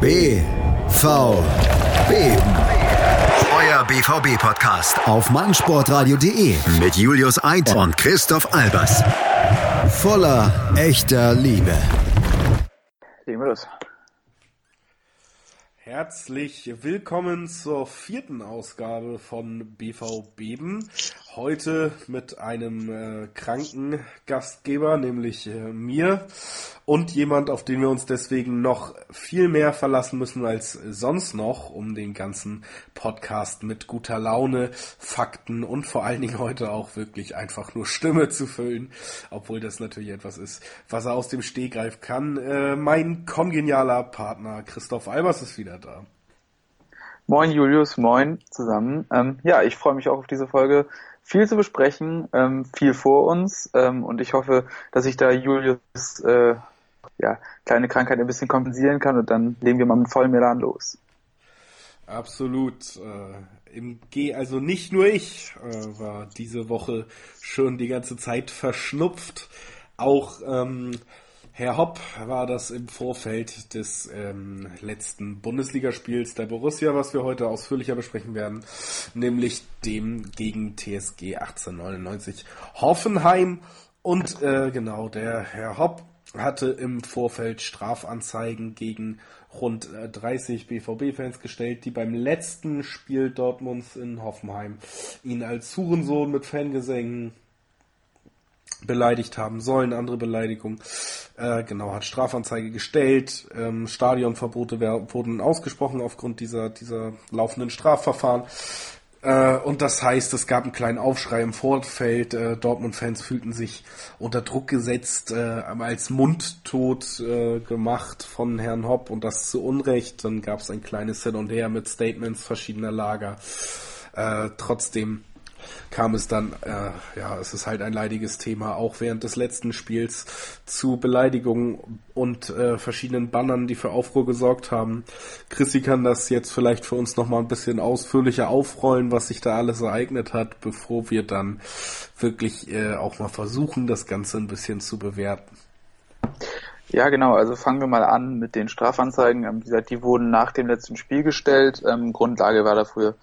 BVB. Euer BVB-Podcast auf meinsportradio.de mit Julius Eid und Christoph Albers. Voller echter Liebe. Legen wir los. Herzlich willkommen zur vierten Ausgabe von BV Beben. Heute mit einem äh, kranken Gastgeber, nämlich äh, mir und jemand, auf den wir uns deswegen noch viel mehr verlassen müssen als sonst noch, um den ganzen Podcast mit guter Laune, Fakten und vor allen Dingen heute auch wirklich einfach nur Stimme zu füllen, obwohl das natürlich etwas ist, was er aus dem Stehgreif kann. Äh, mein kongenialer Partner Christoph Albers ist wieder da. Moin Julius, moin zusammen. Ähm, ja, ich freue mich auch auf diese Folge. Viel zu besprechen, ähm, viel vor uns ähm, und ich hoffe, dass ich da Julius äh, ja, kleine Krankheit ein bisschen kompensieren kann und dann legen wir mal mit vollem Elan los. Absolut. Äh, im G, also nicht nur ich äh, war diese Woche schon die ganze Zeit verschnupft. Auch ähm, Herr Hopp war das im Vorfeld des ähm, letzten Bundesligaspiels der Borussia, was wir heute ausführlicher besprechen werden, nämlich dem gegen TSG 1899 Hoffenheim. Und äh, genau, der Herr Hopp hatte im Vorfeld Strafanzeigen gegen rund 30 äh, BVB-Fans gestellt, die beim letzten Spiel Dortmunds in Hoffenheim ihn als Hurensohn mit Fangesängen beleidigt haben sollen, andere Beleidigung. Äh, genau, hat Strafanzeige gestellt. Ähm, Stadionverbote wurden ausgesprochen aufgrund dieser, dieser laufenden Strafverfahren. Äh, und das heißt, es gab einen kleinen Aufschrei im Vorfeld. Äh, Dortmund-Fans fühlten sich unter Druck gesetzt, äh, als mundtot äh, gemacht von Herrn Hopp und das zu Unrecht. Dann gab es ein kleines Hin und Her mit Statements verschiedener Lager. Äh, trotzdem kam es dann, äh, ja, es ist halt ein leidiges Thema, auch während des letzten Spiels zu Beleidigungen und äh, verschiedenen Bannern, die für Aufruhr gesorgt haben. Chrissy kann das jetzt vielleicht für uns nochmal ein bisschen ausführlicher aufrollen, was sich da alles ereignet hat, bevor wir dann wirklich äh, auch mal versuchen, das Ganze ein bisschen zu bewerten. Ja, genau. Also fangen wir mal an mit den Strafanzeigen. Wie gesagt, die wurden nach dem letzten Spiel gestellt. Ähm, Grundlage war dafür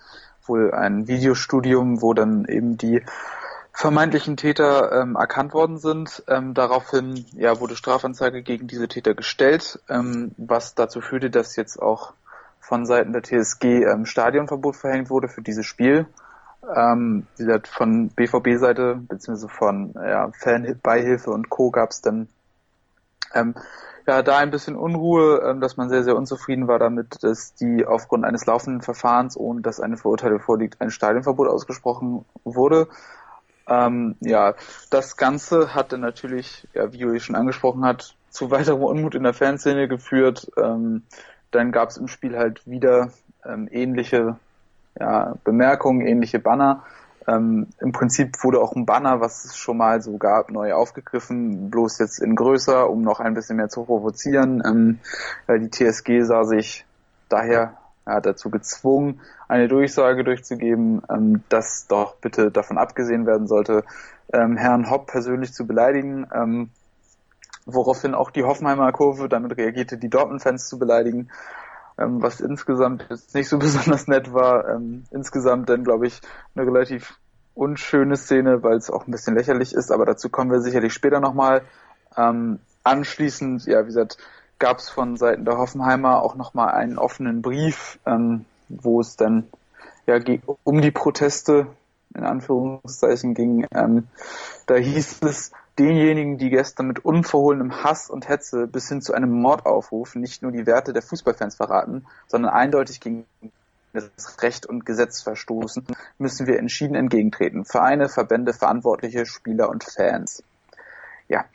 wohl ein Videostudium, wo dann eben die vermeintlichen Täter ähm, erkannt worden sind. Ähm, daraufhin ja, wurde Strafanzeige gegen diese Täter gestellt, ähm, was dazu führte, dass jetzt auch von Seiten der TSG ähm, Stadionverbot verhängt wurde für dieses Spiel. Ähm, wie gesagt, von BVB-Seite beziehungsweise von ja, Fanbeihilfe und Co. gab es dann ähm, ja, da ein bisschen Unruhe, ähm, dass man sehr, sehr unzufrieden war damit, dass die aufgrund eines laufenden Verfahrens, ohne dass eine Verurteilung vorliegt, ein Stadionverbot ausgesprochen wurde. Ähm, ja, das Ganze hat dann natürlich, ja, wie Juri schon angesprochen hat, zu weiterem Unmut in der Fanszene geführt. Ähm, dann gab es im Spiel halt wieder ähm, ähnliche ja, Bemerkungen, ähnliche Banner. Ähm, Im Prinzip wurde auch ein Banner, was es schon mal so gab, neu aufgegriffen, bloß jetzt in größer, um noch ein bisschen mehr zu provozieren. Ähm, die TSG sah sich daher ja, dazu gezwungen, eine Durchsage durchzugeben, ähm, dass doch bitte davon abgesehen werden sollte, ähm, Herrn Hopp persönlich zu beleidigen, ähm, woraufhin auch die Hoffenheimer Kurve damit reagierte, die Dortmund-Fans zu beleidigen ähm, was insgesamt jetzt nicht so besonders nett war. Ähm, insgesamt dann, glaube ich, eine relativ unschöne Szene, weil es auch ein bisschen lächerlich ist, aber dazu kommen wir sicherlich später nochmal. Ähm, anschließend, ja, wie gesagt, gab es von Seiten der Hoffenheimer auch nochmal einen offenen Brief, ähm, wo es dann ja um die Proteste in Anführungszeichen ging. Ähm, da hieß es, denjenigen, die gestern mit unverhohlenem Hass und Hetze bis hin zu einem Mordaufruf nicht nur die Werte der Fußballfans verraten, sondern eindeutig gegen das Recht und Gesetz verstoßen, müssen wir entschieden entgegentreten. Vereine, Verbände, Verantwortliche, Spieler und Fans. Ja.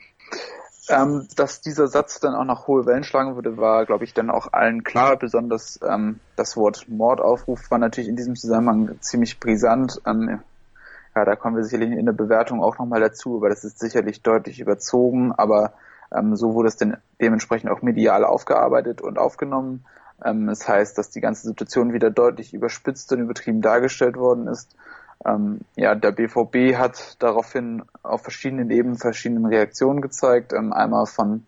Ähm, dass dieser Satz dann auch noch hohe Wellen schlagen würde, war, glaube ich, dann auch allen klar. Besonders ähm, das Wort Mordaufruf war natürlich in diesem Zusammenhang ziemlich brisant. Ähm, ja, da kommen wir sicherlich in der Bewertung auch nochmal dazu, aber das ist sicherlich deutlich überzogen, aber ähm, so wurde es denn dementsprechend auch medial aufgearbeitet und aufgenommen. Ähm, das heißt, dass die ganze Situation wieder deutlich überspitzt und übertrieben dargestellt worden ist. Ähm, ja, der BVB hat daraufhin auf verschiedenen Ebenen verschiedene Reaktionen gezeigt. Ähm, einmal von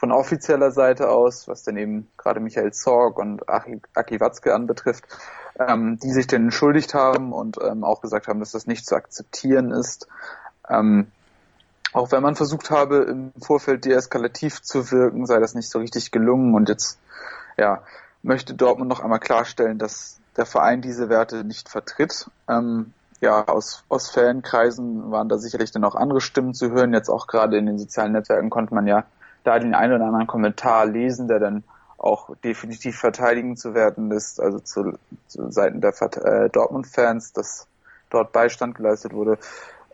von offizieller Seite aus, was dann eben gerade Michael Zorg und Aki, Aki Watzke anbetrifft, ähm, die sich denn entschuldigt haben und ähm, auch gesagt haben, dass das nicht zu akzeptieren ist. Ähm, auch wenn man versucht habe, im Vorfeld deeskalativ zu wirken, sei das nicht so richtig gelungen und jetzt ja, möchte Dortmund noch einmal klarstellen, dass der Verein diese Werte nicht vertritt. Ähm, ja, aus, aus Fankreisen waren da sicherlich dann auch andere Stimmen zu hören. Jetzt auch gerade in den sozialen Netzwerken konnte man ja da den einen oder anderen Kommentar lesen, der dann auch definitiv verteidigen zu werden ist, also zu, zu Seiten der äh, Dortmund-Fans, dass dort Beistand geleistet wurde.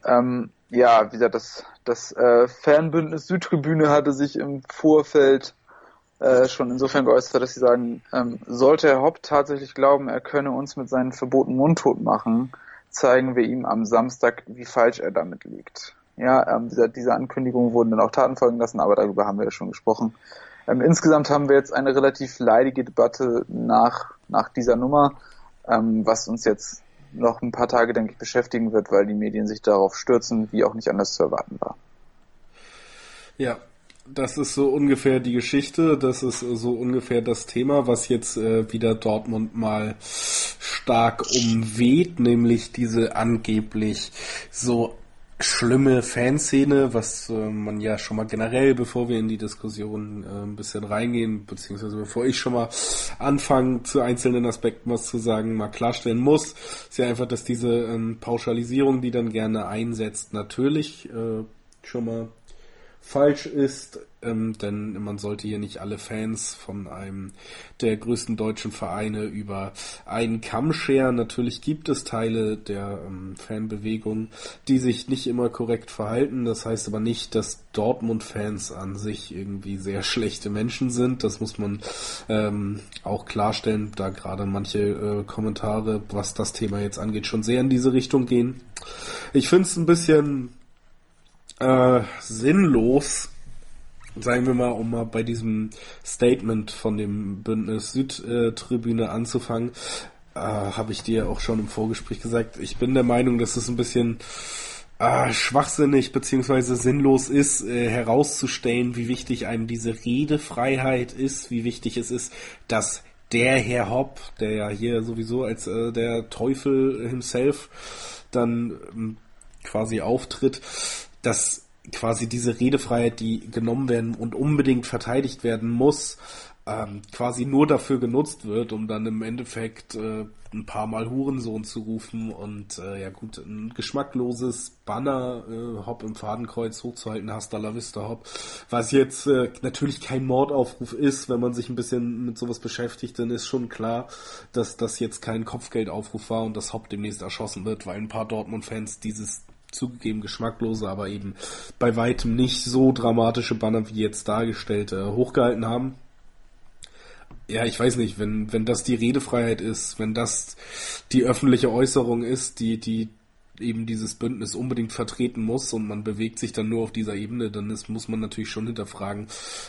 Ähm, ja, wie gesagt, das, das äh, Fanbündnis Südtribüne hatte sich im Vorfeld äh, schon insofern geäußert, dass sie sagen, ähm, sollte Herr Hopp tatsächlich glauben, er könne uns mit seinen Verboten mundtot machen, zeigen wir ihm am Samstag, wie falsch er damit liegt. Ja, ähm, diese, diese Ankündigungen wurden dann auch Taten folgen lassen, aber darüber haben wir ja schon gesprochen. Ähm, insgesamt haben wir jetzt eine relativ leidige Debatte nach, nach dieser Nummer, ähm, was uns jetzt noch ein paar Tage, denke ich, beschäftigen wird, weil die Medien sich darauf stürzen, wie auch nicht anders zu erwarten war. Ja, das ist so ungefähr die Geschichte, das ist so ungefähr das Thema, was jetzt äh, wieder Dortmund mal stark umweht, nämlich diese angeblich so schlimme Fanszene, was äh, man ja schon mal generell, bevor wir in die Diskussion äh, ein bisschen reingehen, beziehungsweise bevor ich schon mal anfange, zu einzelnen Aspekten was zu sagen, mal klarstellen muss, ist ja einfach, dass diese ähm, Pauschalisierung, die dann gerne einsetzt, natürlich äh, schon mal falsch ist, ähm, denn man sollte hier nicht alle Fans von einem der größten deutschen Vereine über einen Kamm scheren. Natürlich gibt es Teile der ähm, Fanbewegung, die sich nicht immer korrekt verhalten. Das heißt aber nicht, dass Dortmund-Fans an sich irgendwie sehr schlechte Menschen sind. Das muss man ähm, auch klarstellen, da gerade manche äh, Kommentare, was das Thema jetzt angeht, schon sehr in diese Richtung gehen. Ich finde es ein bisschen äh, sinnlos, sagen wir mal, um mal bei diesem Statement von dem Bündnis Südtribüne anzufangen, äh, habe ich dir auch schon im Vorgespräch gesagt. Ich bin der Meinung, dass es ein bisschen äh, schwachsinnig beziehungsweise sinnlos ist, äh, herauszustellen, wie wichtig einem diese Redefreiheit ist, wie wichtig es ist, dass der Herr Hopp, der ja hier sowieso als äh, der Teufel himself dann ähm, quasi auftritt, dass quasi diese Redefreiheit, die genommen werden und unbedingt verteidigt werden muss, ähm, quasi nur dafür genutzt wird, um dann im Endeffekt äh, ein paar Mal Hurensohn zu rufen und äh, ja gut, ein geschmackloses Banner äh, Hopp im Fadenkreuz hochzuhalten, Hasta la Vista Hopp, was jetzt äh, natürlich kein Mordaufruf ist, wenn man sich ein bisschen mit sowas beschäftigt, dann ist schon klar, dass das jetzt kein Kopfgeldaufruf war und dass Hopp demnächst erschossen wird, weil ein paar Dortmund-Fans dieses zugegeben geschmacklose, aber eben bei weitem nicht so dramatische Banner wie jetzt dargestellt äh, hochgehalten haben. Ja, ich weiß nicht, wenn, wenn das die Redefreiheit ist, wenn das die öffentliche Äußerung ist, die, die eben dieses Bündnis unbedingt vertreten muss und man bewegt sich dann nur auf dieser Ebene, dann ist, muss man natürlich schon hinterfragen,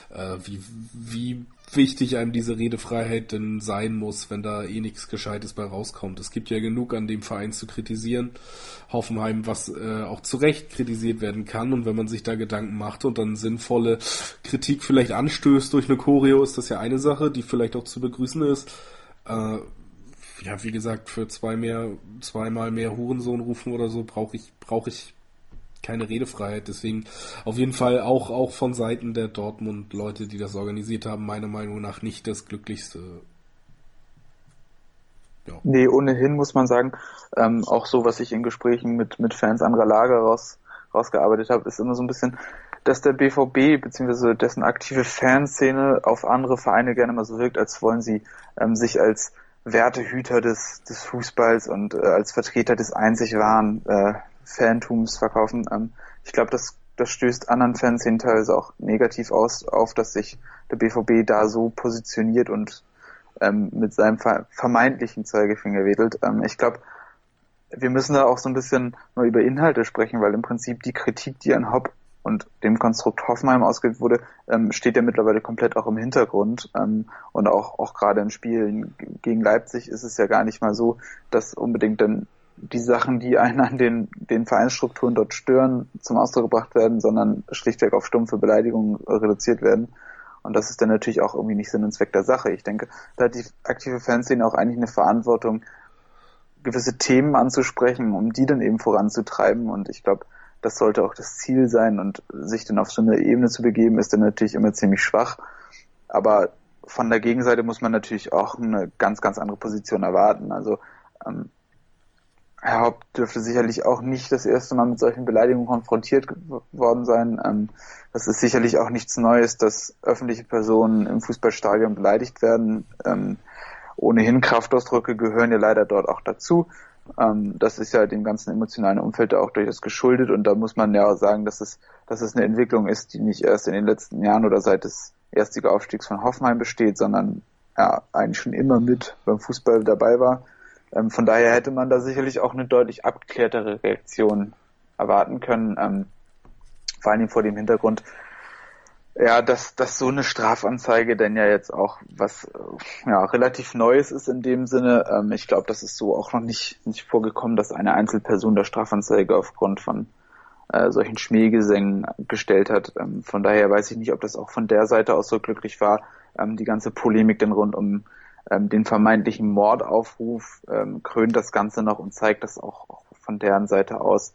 äh, wie, wie wichtig einem diese Redefreiheit denn sein muss, wenn da eh nichts Gescheites bei rauskommt. Es gibt ja genug an dem Verein zu kritisieren, Hoffenheim, was äh, auch zu Recht kritisiert werden kann und wenn man sich da Gedanken macht und dann sinnvolle Kritik vielleicht anstößt durch eine Choreo, ist das ja eine Sache, die vielleicht auch zu begrüßen ist. Äh, ja, wie gesagt, für zwei mehr, zweimal mehr Hurensohn rufen oder so brauche ich, brauche ich keine Redefreiheit. Deswegen auf jeden Fall auch, auch von Seiten der Dortmund-Leute, die das organisiert haben, meiner Meinung nach nicht das glücklichste. Ja. Nee, ohnehin muss man sagen, ähm, auch so, was ich in Gesprächen mit, mit Fans anderer Lager raus, rausgearbeitet habe, ist immer so ein bisschen, dass der BVB bzw. dessen aktive Fanszene auf andere Vereine gerne mal so wirkt, als wollen sie ähm, sich als Wertehüter des, des Fußballs und äh, als Vertreter des einzig wahren äh, Fantums verkaufen. Ähm, ich glaube, das, das stößt anderen Fans teilweise auch negativ aus, auf, dass sich der BVB da so positioniert und ähm, mit seinem vermeintlichen Zeigefinger wedelt. Ähm, ich glaube, wir müssen da auch so ein bisschen nur über Inhalte sprechen, weil im Prinzip die Kritik, die an Hopp und dem Konstrukt Hoffenheim ausgewählt wurde, ähm, steht ja mittlerweile komplett auch im Hintergrund. Ähm, und auch, auch gerade in Spielen gegen Leipzig ist es ja gar nicht mal so, dass unbedingt dann die Sachen, die einen an den, den Vereinsstrukturen dort stören, zum Ausdruck gebracht werden, sondern schlichtweg auf stumpfe Beleidigungen reduziert werden. Und das ist dann natürlich auch irgendwie nicht Sinn und Zweck der Sache. Ich denke, da hat die aktive Fanszene auch eigentlich eine Verantwortung, gewisse Themen anzusprechen, um die dann eben voranzutreiben. Und ich glaube, das sollte auch das Ziel sein. Und sich dann auf so eine Ebene zu begeben, ist dann natürlich immer ziemlich schwach. Aber von der Gegenseite muss man natürlich auch eine ganz, ganz andere Position erwarten. Also ähm, Herr Haupt dürfte sicherlich auch nicht das erste Mal mit solchen Beleidigungen konfrontiert worden sein. Ähm, das ist sicherlich auch nichts Neues, dass öffentliche Personen im Fußballstadion beleidigt werden. Ähm, ohnehin Kraftausdrücke gehören ja leider dort auch dazu. Ähm, das ist ja dem ganzen emotionalen Umfeld auch durchaus geschuldet und da muss man ja auch sagen, dass es, dass es eine Entwicklung ist, die nicht erst in den letzten Jahren oder seit des erstigen Aufstiegs von Hoffenheim besteht, sondern ja, eigentlich schon immer mit beim Fußball dabei war. Ähm, von daher hätte man da sicherlich auch eine deutlich abgeklärtere Reaktion erwarten können. Ähm, vor allem vor dem Hintergrund, ja, dass, dass so eine Strafanzeige denn ja jetzt auch was ja, relativ Neues ist in dem Sinne. Ähm, ich glaube, das ist so auch noch nicht, nicht vorgekommen, dass eine Einzelperson der Strafanzeige aufgrund von äh, solchen Schmähgesängen gestellt hat. Ähm, von daher weiß ich nicht, ob das auch von der Seite aus so glücklich war, ähm, die ganze Polemik denn rund um ähm, den vermeintlichen Mordaufruf ähm, krönt das Ganze noch und zeigt, dass auch, auch von deren Seite aus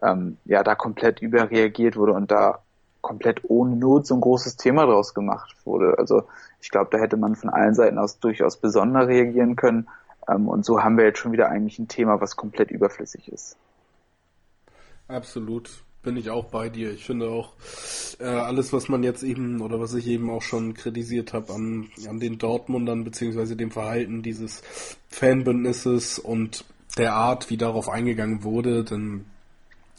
ähm, ja da komplett überreagiert wurde und da komplett ohne Not so ein großes Thema draus gemacht wurde. Also ich glaube, da hätte man von allen Seiten aus durchaus besonder reagieren können. Ähm, und so haben wir jetzt schon wieder eigentlich ein Thema, was komplett überflüssig ist. Absolut bin ich auch bei dir. Ich finde auch äh, alles, was man jetzt eben oder was ich eben auch schon kritisiert habe an, an den Dortmundern beziehungsweise dem Verhalten dieses Fanbündnisses und der Art, wie darauf eingegangen wurde, denn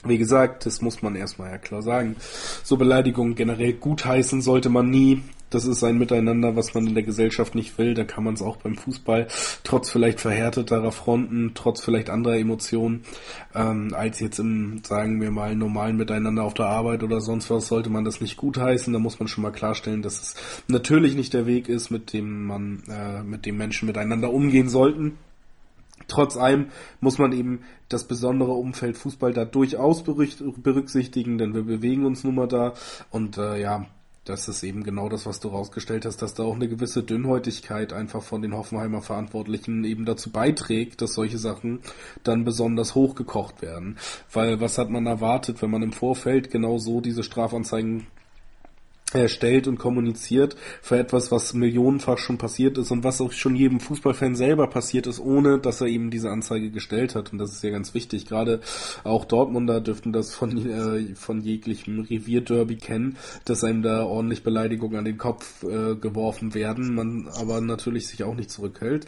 wie gesagt, das muss man erstmal ja klar sagen. So Beleidigungen generell gutheißen sollte man nie. Das ist ein Miteinander, was man in der Gesellschaft nicht will. Da kann man es auch beim Fußball, trotz vielleicht verhärteterer Fronten, trotz vielleicht anderer Emotionen, ähm, als jetzt im, sagen wir mal, normalen Miteinander auf der Arbeit oder sonst was, sollte man das nicht gutheißen. Da muss man schon mal klarstellen, dass es natürlich nicht der Weg ist, mit dem man, äh, mit dem Menschen miteinander umgehen sollten. Trotz allem muss man eben das besondere Umfeld Fußball da durchaus berücksichtigen, denn wir bewegen uns nun mal da und äh, ja, das ist eben genau das, was du rausgestellt hast, dass da auch eine gewisse Dünnhäutigkeit einfach von den Hoffenheimer Verantwortlichen eben dazu beiträgt, dass solche Sachen dann besonders hochgekocht werden. Weil was hat man erwartet, wenn man im Vorfeld genau so diese Strafanzeigen erstellt und kommuniziert für etwas, was millionenfach schon passiert ist und was auch schon jedem Fußballfan selber passiert ist, ohne dass er eben diese Anzeige gestellt hat. Und das ist ja ganz wichtig. Gerade auch Dortmunder dürften das von, äh, von jeglichem Revierderby kennen, dass einem da ordentlich Beleidigungen an den Kopf äh, geworfen werden, man aber natürlich sich auch nicht zurückhält.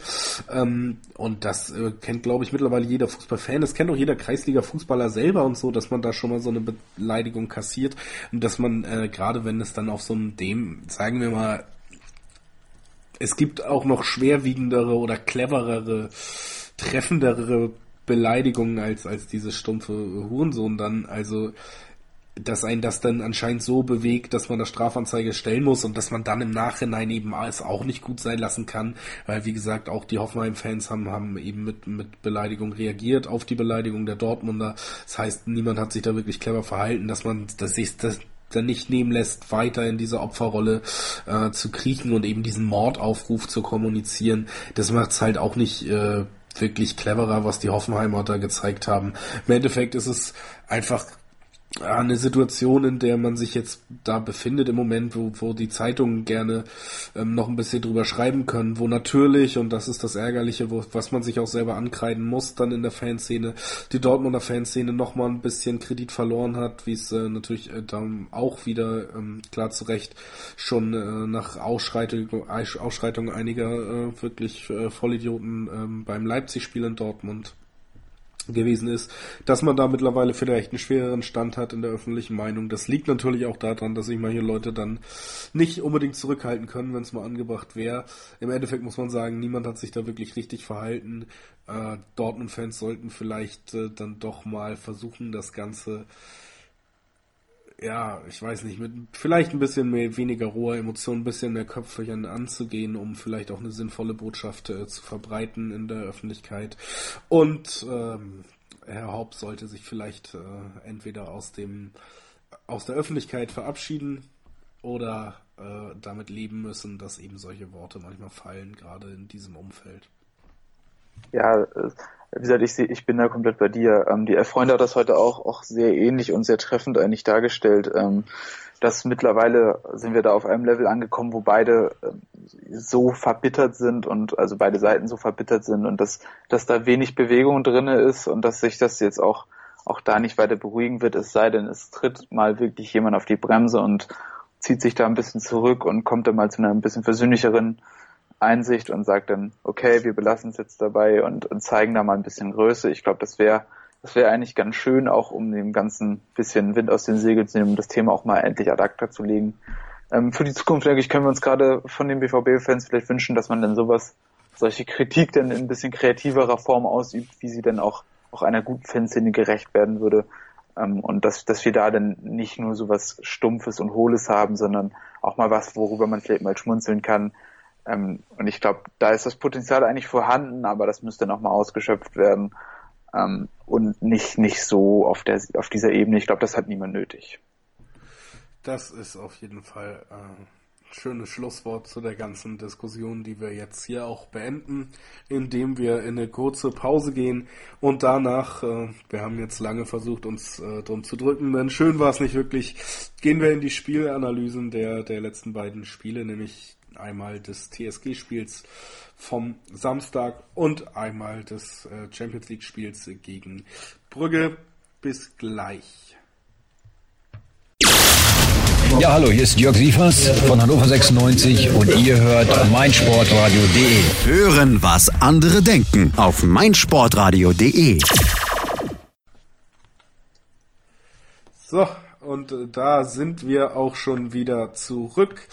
Ähm, und das äh, kennt, glaube ich, mittlerweile jeder Fußballfan. Das kennt auch jeder Kreisliga-Fußballer selber und so, dass man da schon mal so eine Beleidigung kassiert und dass man, äh, gerade wenn es dann auf so einem dem, sagen wir mal, es gibt auch noch schwerwiegendere oder cleverere, treffendere Beleidigungen als, als diese stumpfe Hurensohn dann. Also, dass einen das dann anscheinend so bewegt, dass man da Strafanzeige stellen muss und dass man dann im Nachhinein eben es auch nicht gut sein lassen kann, weil wie gesagt auch die Hoffenheim-Fans haben, haben eben mit, mit Beleidigung reagiert auf die Beleidigung der Dortmunder. Das heißt, niemand hat sich da wirklich clever verhalten, dass man, dass sich das, dann nicht nehmen lässt, weiter in dieser Opferrolle äh, zu kriechen und eben diesen Mordaufruf zu kommunizieren. Das macht es halt auch nicht äh, wirklich cleverer, was die Hoffenheimer da gezeigt haben. Im Endeffekt ist es einfach eine Situation, in der man sich jetzt da befindet im Moment, wo, wo die Zeitungen gerne ähm, noch ein bisschen drüber schreiben können, wo natürlich, und das ist das Ärgerliche, wo, was man sich auch selber ankreiden muss, dann in der Fanszene, die Dortmunder Fanszene nochmal ein bisschen Kredit verloren hat, wie es äh, natürlich äh, dann auch wieder ähm, klar zu Recht schon äh, nach Ausschreitung, Ausschreitung einiger äh, wirklich äh, Vollidioten äh, beim Leipzig-Spiel in Dortmund gewesen ist, dass man da mittlerweile vielleicht einen schwereren Stand hat in der öffentlichen Meinung. Das liegt natürlich auch daran, dass sich manche Leute dann nicht unbedingt zurückhalten können, wenn es mal angebracht wäre. Im Endeffekt muss man sagen, niemand hat sich da wirklich richtig verhalten. Äh, Dortmund-Fans sollten vielleicht äh, dann doch mal versuchen, das Ganze ja, ich weiß nicht, mit vielleicht ein bisschen mehr, weniger roher Emotionen, ein bisschen mehr Köpfchen anzugehen, um vielleicht auch eine sinnvolle Botschaft äh, zu verbreiten in der Öffentlichkeit. Und ähm, Herr Haupt sollte sich vielleicht äh, entweder aus dem aus der Öffentlichkeit verabschieden oder äh, damit leben müssen, dass eben solche Worte manchmal fallen, gerade in diesem Umfeld. Ja, wie gesagt, ich, ich bin da komplett bei dir. Ähm, die Freunde hat das heute auch, auch sehr ähnlich und sehr treffend eigentlich dargestellt. Ähm, dass mittlerweile sind wir da auf einem Level angekommen, wo beide ähm, so verbittert sind und also beide Seiten so verbittert sind und dass, dass da wenig Bewegung drinne ist und dass sich das jetzt auch, auch da nicht weiter beruhigen wird, es sei denn, es tritt mal wirklich jemand auf die Bremse und zieht sich da ein bisschen zurück und kommt dann mal zu einer ein bisschen versöhnlicheren Einsicht und sagt dann, okay, wir belassen es jetzt dabei und, und zeigen da mal ein bisschen Größe. Ich glaube, das wäre das wäre eigentlich ganz schön, auch um dem ganzen bisschen Wind aus den Segeln zu nehmen, um das Thema auch mal endlich ad acta zu legen. Ähm, für die Zukunft, denke ich, können wir uns gerade von den BVB-Fans vielleicht wünschen, dass man dann sowas, solche Kritik dann in ein bisschen kreativerer Form ausübt, wie sie dann auch, auch einer guten Fanszene gerecht werden würde. Ähm, und dass, dass wir da dann nicht nur sowas Stumpfes und Hohles haben, sondern auch mal was, worüber man vielleicht mal schmunzeln kann, ähm, und ich glaube, da ist das Potenzial eigentlich vorhanden, aber das müsste nochmal ausgeschöpft werden. Ähm, und nicht, nicht so auf, der, auf dieser Ebene. Ich glaube, das hat niemand nötig. Das ist auf jeden Fall ein schönes Schlusswort zu der ganzen Diskussion, die wir jetzt hier auch beenden, indem wir in eine kurze Pause gehen und danach, äh, wir haben jetzt lange versucht, uns äh, drum zu drücken, denn schön war es nicht wirklich, gehen wir in die Spielanalysen der, der letzten beiden Spiele, nämlich einmal des TSG-Spiels vom Samstag und einmal des äh, Champions League-Spiels gegen Brügge. Bis gleich. Ja, hallo, hier ist Jörg Sievers von Hannover 96 und ihr hört meinsportradio.de. Hören, was andere denken auf meinsportradio.de. So, und äh, da sind wir auch schon wieder zurück.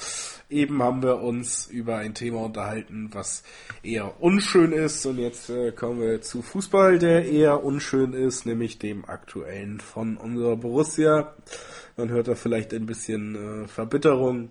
Eben haben wir uns über ein Thema unterhalten, was eher unschön ist. Und jetzt äh, kommen wir zu Fußball, der eher unschön ist, nämlich dem aktuellen von unserer Borussia. Man hört da vielleicht ein bisschen äh, Verbitterung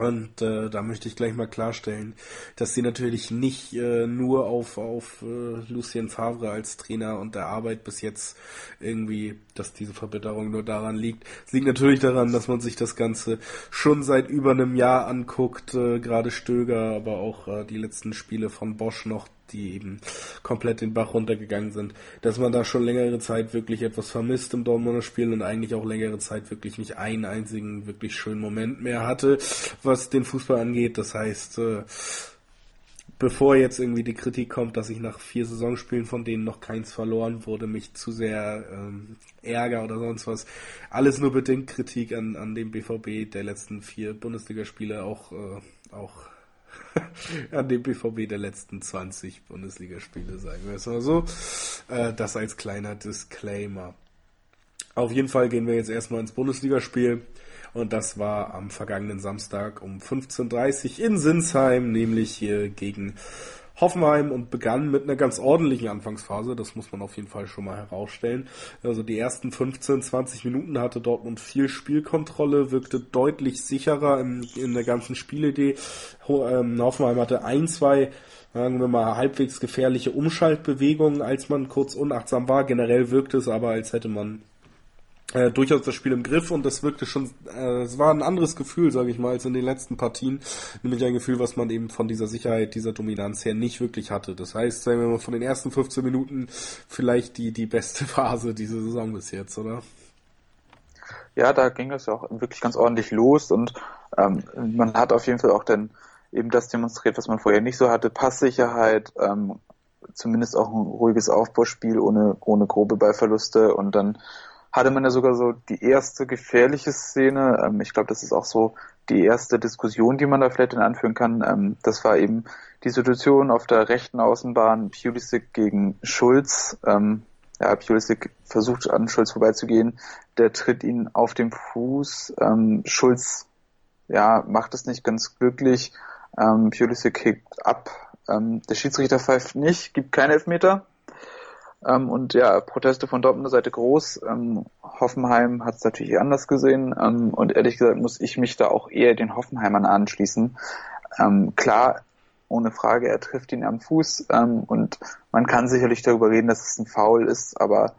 und äh, da möchte ich gleich mal klarstellen, dass sie natürlich nicht äh, nur auf, auf äh, Lucien Favre als Trainer und der Arbeit bis jetzt irgendwie, dass diese Verbitterung nur daran liegt. Es liegt natürlich daran, dass man sich das Ganze schon seit über einem Jahr anguckt, äh, gerade Stöger, aber auch äh, die letzten Spiele von Bosch noch, die eben komplett den Bach runtergegangen sind, dass man da schon längere Zeit wirklich etwas vermisst im Dortmunder Spiel und eigentlich auch längere Zeit wirklich nicht einen einzigen wirklich schönen Moment mehr hatte, was den Fußball angeht. Das heißt, äh, bevor jetzt irgendwie die Kritik kommt, dass ich nach vier Saisonspielen, von denen noch keins verloren wurde, mich zu sehr ähm, ärger oder sonst was. Alles nur bedingt Kritik an, an dem BVB der letzten vier Bundesligaspiele, auch, äh, auch an dem BVB der letzten 20 Bundesligaspiele, sagen wir es mal so. Äh, das als kleiner Disclaimer. Auf jeden Fall gehen wir jetzt erstmal ins Bundesligaspiel. Und das war am vergangenen Samstag um 15.30 Uhr in Sinsheim, nämlich hier gegen Hoffenheim und begann mit einer ganz ordentlichen Anfangsphase, das muss man auf jeden Fall schon mal herausstellen. Also die ersten 15, 20 Minuten hatte Dortmund viel Spielkontrolle, wirkte deutlich sicherer in, in der ganzen Spielidee. Ähm, Hoffenheim hatte ein, zwei sagen wir mal, halbwegs gefährliche Umschaltbewegungen, als man kurz unachtsam war. Generell wirkte es aber, als hätte man äh, durchaus das Spiel im Griff und das wirkte schon, äh, war ein anderes Gefühl, sage ich mal, als in den letzten Partien, nämlich ein Gefühl, was man eben von dieser Sicherheit, dieser Dominanz her nicht wirklich hatte. Das heißt, sagen wir mal, von den ersten 15 Minuten vielleicht die, die beste Phase dieser Saison bis jetzt, oder? Ja, da ging es ja auch wirklich ganz ordentlich los und ähm, man hat auf jeden Fall auch dann eben das demonstriert, was man vorher nicht so hatte, Passsicherheit, ähm, zumindest auch ein ruhiges Aufbauspiel ohne, ohne grobe Ballverluste und dann hatte man ja sogar so die erste gefährliche Szene. Ähm, ich glaube, das ist auch so die erste Diskussion, die man da vielleicht dann anführen kann. Ähm, das war eben die Situation auf der rechten Außenbahn Pulisic gegen Schulz. Ähm, ja, Pulisic versucht an Schulz vorbeizugehen. Der tritt ihn auf den Fuß. Ähm, Schulz ja, macht es nicht ganz glücklich. Ähm, Pulisic kickt ab. Ähm, der Schiedsrichter pfeift nicht, gibt keine Elfmeter. Ähm, und ja, Proteste von Dortmunder Seite groß. Ähm, Hoffenheim hat es natürlich anders gesehen. Ähm, und ehrlich gesagt muss ich mich da auch eher den Hoffenheimern anschließen. Ähm, klar, ohne Frage, er trifft ihn am Fuß. Ähm, und man kann sicherlich darüber reden, dass es ein Foul ist, aber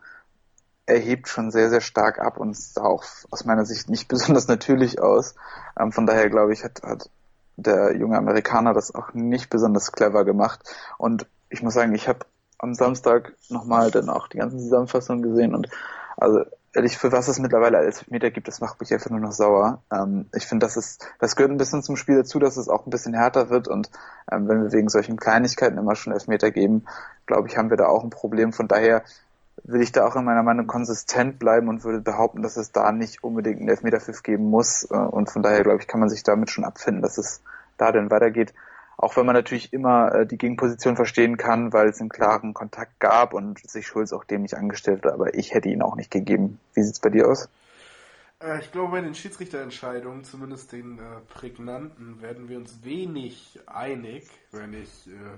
er hebt schon sehr, sehr stark ab und sah auch aus meiner Sicht nicht besonders natürlich aus. Ähm, von daher glaube ich, hat, hat der junge Amerikaner das auch nicht besonders clever gemacht. Und ich muss sagen, ich habe am Samstag nochmal dann auch die ganzen Zusammenfassungen gesehen und also ehrlich, für was es mittlerweile als Meter gibt, das macht mich einfach nur noch sauer. Ähm, ich finde, das ist, das gehört ein bisschen zum Spiel dazu, dass es auch ein bisschen härter wird und ähm, wenn wir wegen solchen Kleinigkeiten immer schon Elfmeter geben, glaube ich, haben wir da auch ein Problem. Von daher will ich da auch in meiner Meinung konsistent bleiben und würde behaupten, dass es da nicht unbedingt einen Elfmeterpfiff geben muss. Äh, und von daher, glaube ich, kann man sich damit schon abfinden, dass es da denn weitergeht. Auch wenn man natürlich immer äh, die Gegenposition verstehen kann, weil es einen klaren Kontakt gab und sich Schulz auch dem nicht angestellt hat, aber ich hätte ihn auch nicht gegeben. Wie sieht's bei dir aus? Äh, ich glaube, bei den Schiedsrichterentscheidungen, zumindest den äh, prägnanten, werden wir uns wenig einig, wenn ich äh,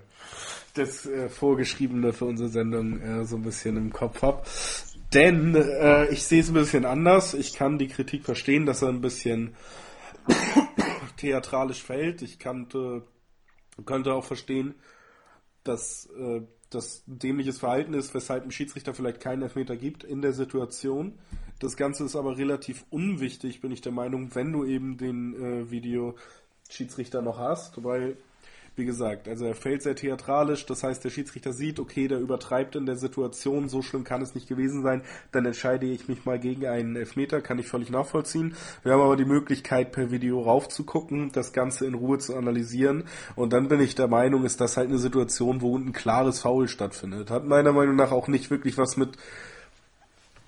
das äh, Vorgeschriebene für unsere Sendung äh, so ein bisschen im Kopf habe. Denn äh, ich sehe es ein bisschen anders. Ich kann die Kritik verstehen, dass er ein bisschen theatralisch fällt. Ich kannte, könnte auch verstehen, dass das ein dämliches Verhalten ist, weshalb ein Schiedsrichter vielleicht keinen Elfmeter gibt in der Situation. Das Ganze ist aber relativ unwichtig, bin ich der Meinung, wenn du eben den äh, Videoschiedsrichter noch hast, weil wie gesagt, also er fällt sehr theatralisch, das heißt, der Schiedsrichter sieht, okay, der übertreibt in der Situation, so schlimm kann es nicht gewesen sein, dann entscheide ich mich mal gegen einen Elfmeter, kann ich völlig nachvollziehen. Wir haben aber die Möglichkeit, per Video raufzugucken, das Ganze in Ruhe zu analysieren und dann bin ich der Meinung, ist das halt eine Situation, wo ein klares Foul stattfindet. Hat meiner Meinung nach auch nicht wirklich was mit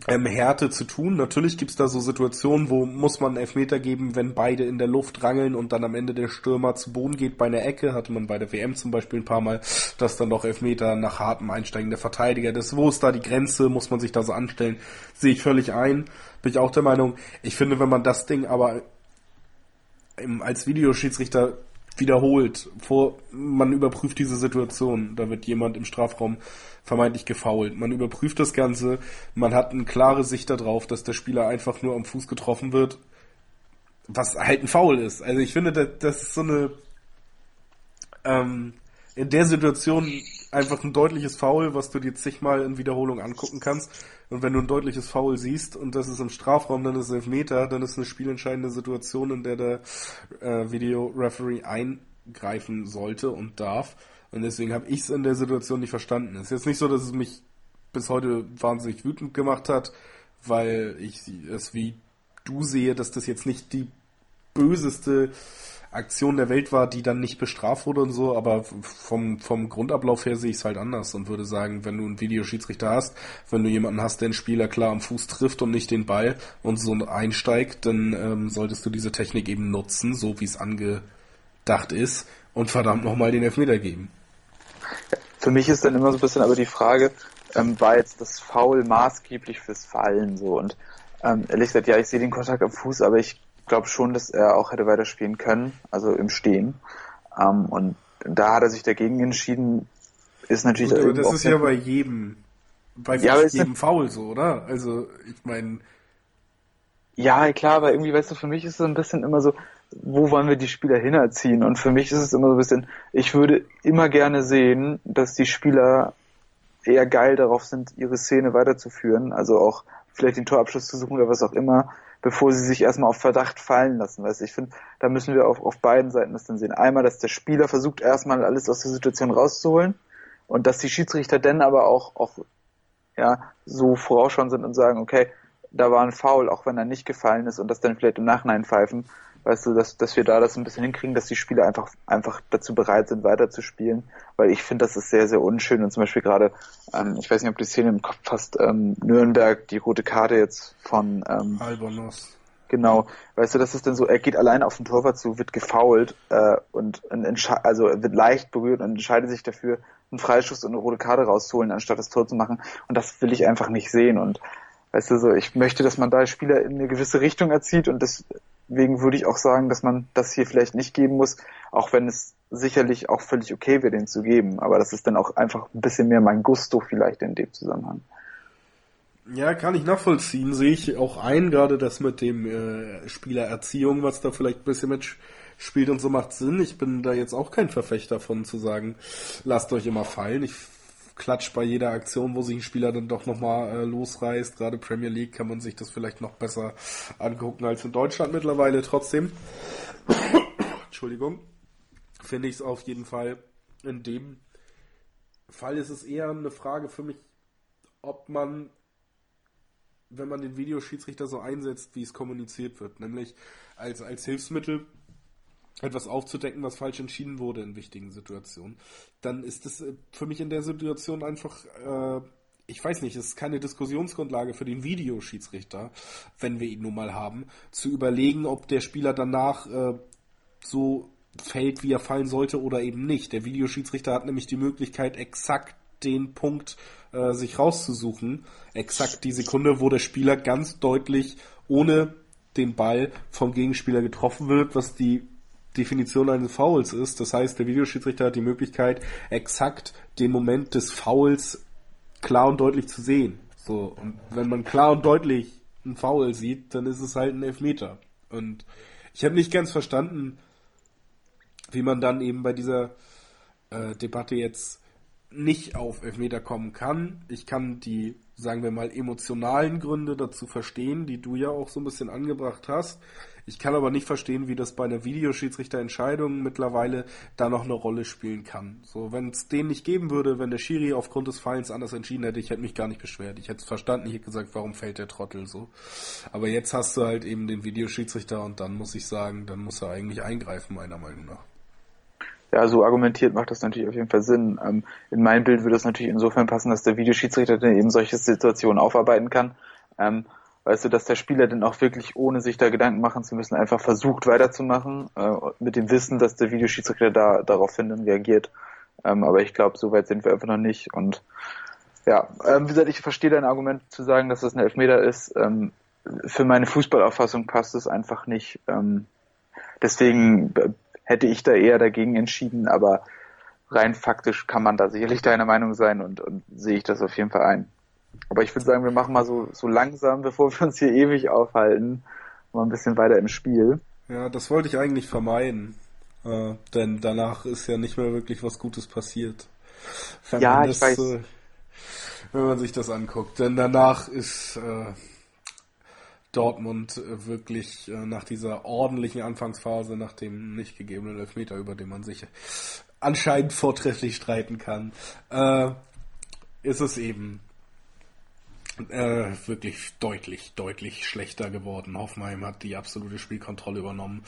ähm, Härte zu tun. Natürlich gibt's da so Situationen, wo muss man Elfmeter geben, wenn beide in der Luft rangeln und dann am Ende der Stürmer zu Boden geht bei einer Ecke. Hatte man bei der WM zum Beispiel ein paar Mal, dass dann doch Elfmeter nach hartem Einsteigen der Verteidiger. Das, wo ist da die Grenze? Muss man sich da so anstellen? Sehe ich völlig ein. Bin ich auch der Meinung. Ich finde, wenn man das Ding aber als Videoschiedsrichter wiederholt, vor, man überprüft diese Situation, da wird jemand im Strafraum vermeintlich gefault. Man überprüft das Ganze, man hat eine klare Sicht darauf, dass der Spieler einfach nur am Fuß getroffen wird, was halt ein Foul ist. Also ich finde, das, das ist so eine ähm, in der Situation einfach ein deutliches Foul, was du dir zigmal in Wiederholung angucken kannst. Und wenn du ein deutliches Foul siehst und das ist im Strafraum, dann ist es Elfmeter, dann ist eine spielentscheidende Situation, in der der äh, Video-Referee eingreifen sollte und darf. Und deswegen habe ich es in der Situation nicht verstanden. Es ist jetzt nicht so, dass es mich bis heute wahnsinnig wütend gemacht hat, weil ich es wie du sehe, dass das jetzt nicht die böseste Aktion der Welt war, die dann nicht bestraft wurde und so, aber vom, vom Grundablauf her sehe ich es halt anders und würde sagen, wenn du einen Videoschiedsrichter hast, wenn du jemanden hast, der einen Spieler klar am Fuß trifft und nicht den Ball und so einsteigt, dann ähm, solltest du diese Technik eben nutzen, so wie es angedacht ist und verdammt nochmal den Elfmeter geben. Für mich ist dann immer so ein bisschen aber die Frage, ähm, war jetzt das Foul maßgeblich fürs Fallen so und ähm, ehrlich gesagt, ja, ich sehe den Kontakt am Fuß, aber ich glaube schon, dass er auch hätte weiterspielen können, also im Stehen. Ähm, und da hat er sich dagegen entschieden. Ist natürlich. Gut, aber das ist ja bei jedem, bei ja, jedem Foul so, oder? Also ich meine. Ja, klar, aber irgendwie, weißt du, für mich ist es ein bisschen immer so, wo wollen wir die Spieler hinerziehen? Und für mich ist es immer so ein bisschen, ich würde immer gerne sehen, dass die Spieler eher geil darauf sind, ihre Szene weiterzuführen, also auch vielleicht den Torabschluss zu suchen oder was auch immer, bevor sie sich erstmal auf Verdacht fallen lassen. Weißt ich finde, da müssen wir auf, auf beiden Seiten das dann sehen. Einmal, dass der Spieler versucht, erstmal alles aus der Situation rauszuholen und dass die Schiedsrichter dann aber auch, auch ja, so vorausschauen sind und sagen, okay, da war ein Foul, auch wenn er nicht gefallen ist und das dann vielleicht im Nachhinein pfeifen weißt du, dass, dass wir da das ein bisschen hinkriegen, dass die Spieler einfach, einfach dazu bereit sind, weiterzuspielen, weil ich finde, das ist sehr, sehr unschön und zum Beispiel gerade, ähm, ich weiß nicht, ob du die Szene im Kopf hast, ähm, Nürnberg, die rote Karte jetzt von, ähm, Albonos. Genau, weißt du, das ist dann so, er geht allein auf den Torwart zu, wird gefoult äh, und, und also wird leicht berührt und entscheidet sich dafür, einen Freischuss und eine rote Karte rauszuholen, anstatt das Tor zu machen. Und das will ich einfach nicht sehen. Und weißt du so, ich möchte, dass man da Spieler in eine gewisse Richtung erzieht und das Deswegen würde ich auch sagen, dass man das hier vielleicht nicht geben muss, auch wenn es sicherlich auch völlig okay wäre, den zu geben. Aber das ist dann auch einfach ein bisschen mehr mein Gusto vielleicht in dem Zusammenhang. Ja, kann ich nachvollziehen. Sehe ich auch ein, gerade das mit dem äh, Spielererziehung, was da vielleicht ein bisschen mitspielt und so macht Sinn. Ich bin da jetzt auch kein Verfechter von zu sagen, lasst euch immer fallen. Ich Klatsch bei jeder Aktion, wo sich ein Spieler dann doch nochmal äh, losreißt. Gerade Premier League kann man sich das vielleicht noch besser angucken als in Deutschland mittlerweile. Trotzdem, Entschuldigung, finde ich es auf jeden Fall in dem Fall ist es eher eine Frage für mich, ob man, wenn man den Videoschiedsrichter so einsetzt, wie es kommuniziert wird, nämlich als, als Hilfsmittel etwas aufzudecken, was falsch entschieden wurde in wichtigen Situationen, dann ist es äh, für mich in der Situation einfach, äh, ich weiß nicht, es ist keine Diskussionsgrundlage für den Videoschiedsrichter, wenn wir ihn nun mal haben, zu überlegen, ob der Spieler danach äh, so fällt, wie er fallen sollte oder eben nicht. Der Videoschiedsrichter hat nämlich die Möglichkeit, exakt den Punkt äh, sich rauszusuchen, exakt die Sekunde, wo der Spieler ganz deutlich ohne den Ball vom Gegenspieler getroffen wird, was die Definition eines Fouls ist. Das heißt, der Videoschiedsrichter hat die Möglichkeit, exakt den Moment des Fouls klar und deutlich zu sehen. So, und wenn man klar und deutlich einen Foul sieht, dann ist es halt ein Elfmeter. Und ich habe nicht ganz verstanden, wie man dann eben bei dieser äh, Debatte jetzt nicht auf Elfmeter kommen kann. Ich kann die, sagen wir mal, emotionalen Gründe dazu verstehen, die du ja auch so ein bisschen angebracht hast. Ich kann aber nicht verstehen, wie das bei einer Videoschiedsrichterentscheidung mittlerweile da noch eine Rolle spielen kann. So, wenn es den nicht geben würde, wenn der Schiri aufgrund des Fallens anders entschieden hätte, ich hätte mich gar nicht beschwert. Ich hätte es verstanden, ich hätte gesagt, warum fällt der Trottel so. Aber jetzt hast du halt eben den Videoschiedsrichter und dann muss ich sagen, dann muss er eigentlich eingreifen, meiner Meinung nach. Ja, so argumentiert macht das natürlich auf jeden Fall Sinn. Ähm, in mein Bild würde es natürlich insofern passen, dass der Videoschiedsrichter dann eben solche Situationen aufarbeiten kann. Ähm, Weißt du, dass der Spieler dann auch wirklich, ohne sich da Gedanken machen zu müssen, einfach versucht weiterzumachen, äh, mit dem Wissen, dass der Videoschiedsrichter da daraufhin dann reagiert. Ähm, aber ich glaube, so weit sind wir einfach noch nicht. Und ja, ähm, wie gesagt, ich verstehe dein Argument zu sagen, dass das ein Elfmeter ist. Ähm, für meine Fußballauffassung passt es einfach nicht. Ähm, deswegen hätte ich da eher dagegen entschieden, aber rein faktisch kann man da sicherlich deiner Meinung sein und, und sehe ich das auf jeden Fall ein. Aber ich würde sagen, wir machen mal so, so langsam, bevor wir uns hier ewig aufhalten, mal ein bisschen weiter im Spiel. Ja, das wollte ich eigentlich vermeiden. Äh, denn danach ist ja nicht mehr wirklich was Gutes passiert. Wenn ja, ich das, weiß. Äh, wenn man sich das anguckt. Denn danach ist äh, Dortmund äh, wirklich äh, nach dieser ordentlichen Anfangsphase, nach dem nicht gegebenen Elfmeter, über den man sich anscheinend vortrefflich streiten kann, äh, ist es eben äh, wirklich deutlich, deutlich schlechter geworden. Hoffenheim hat die absolute Spielkontrolle übernommen.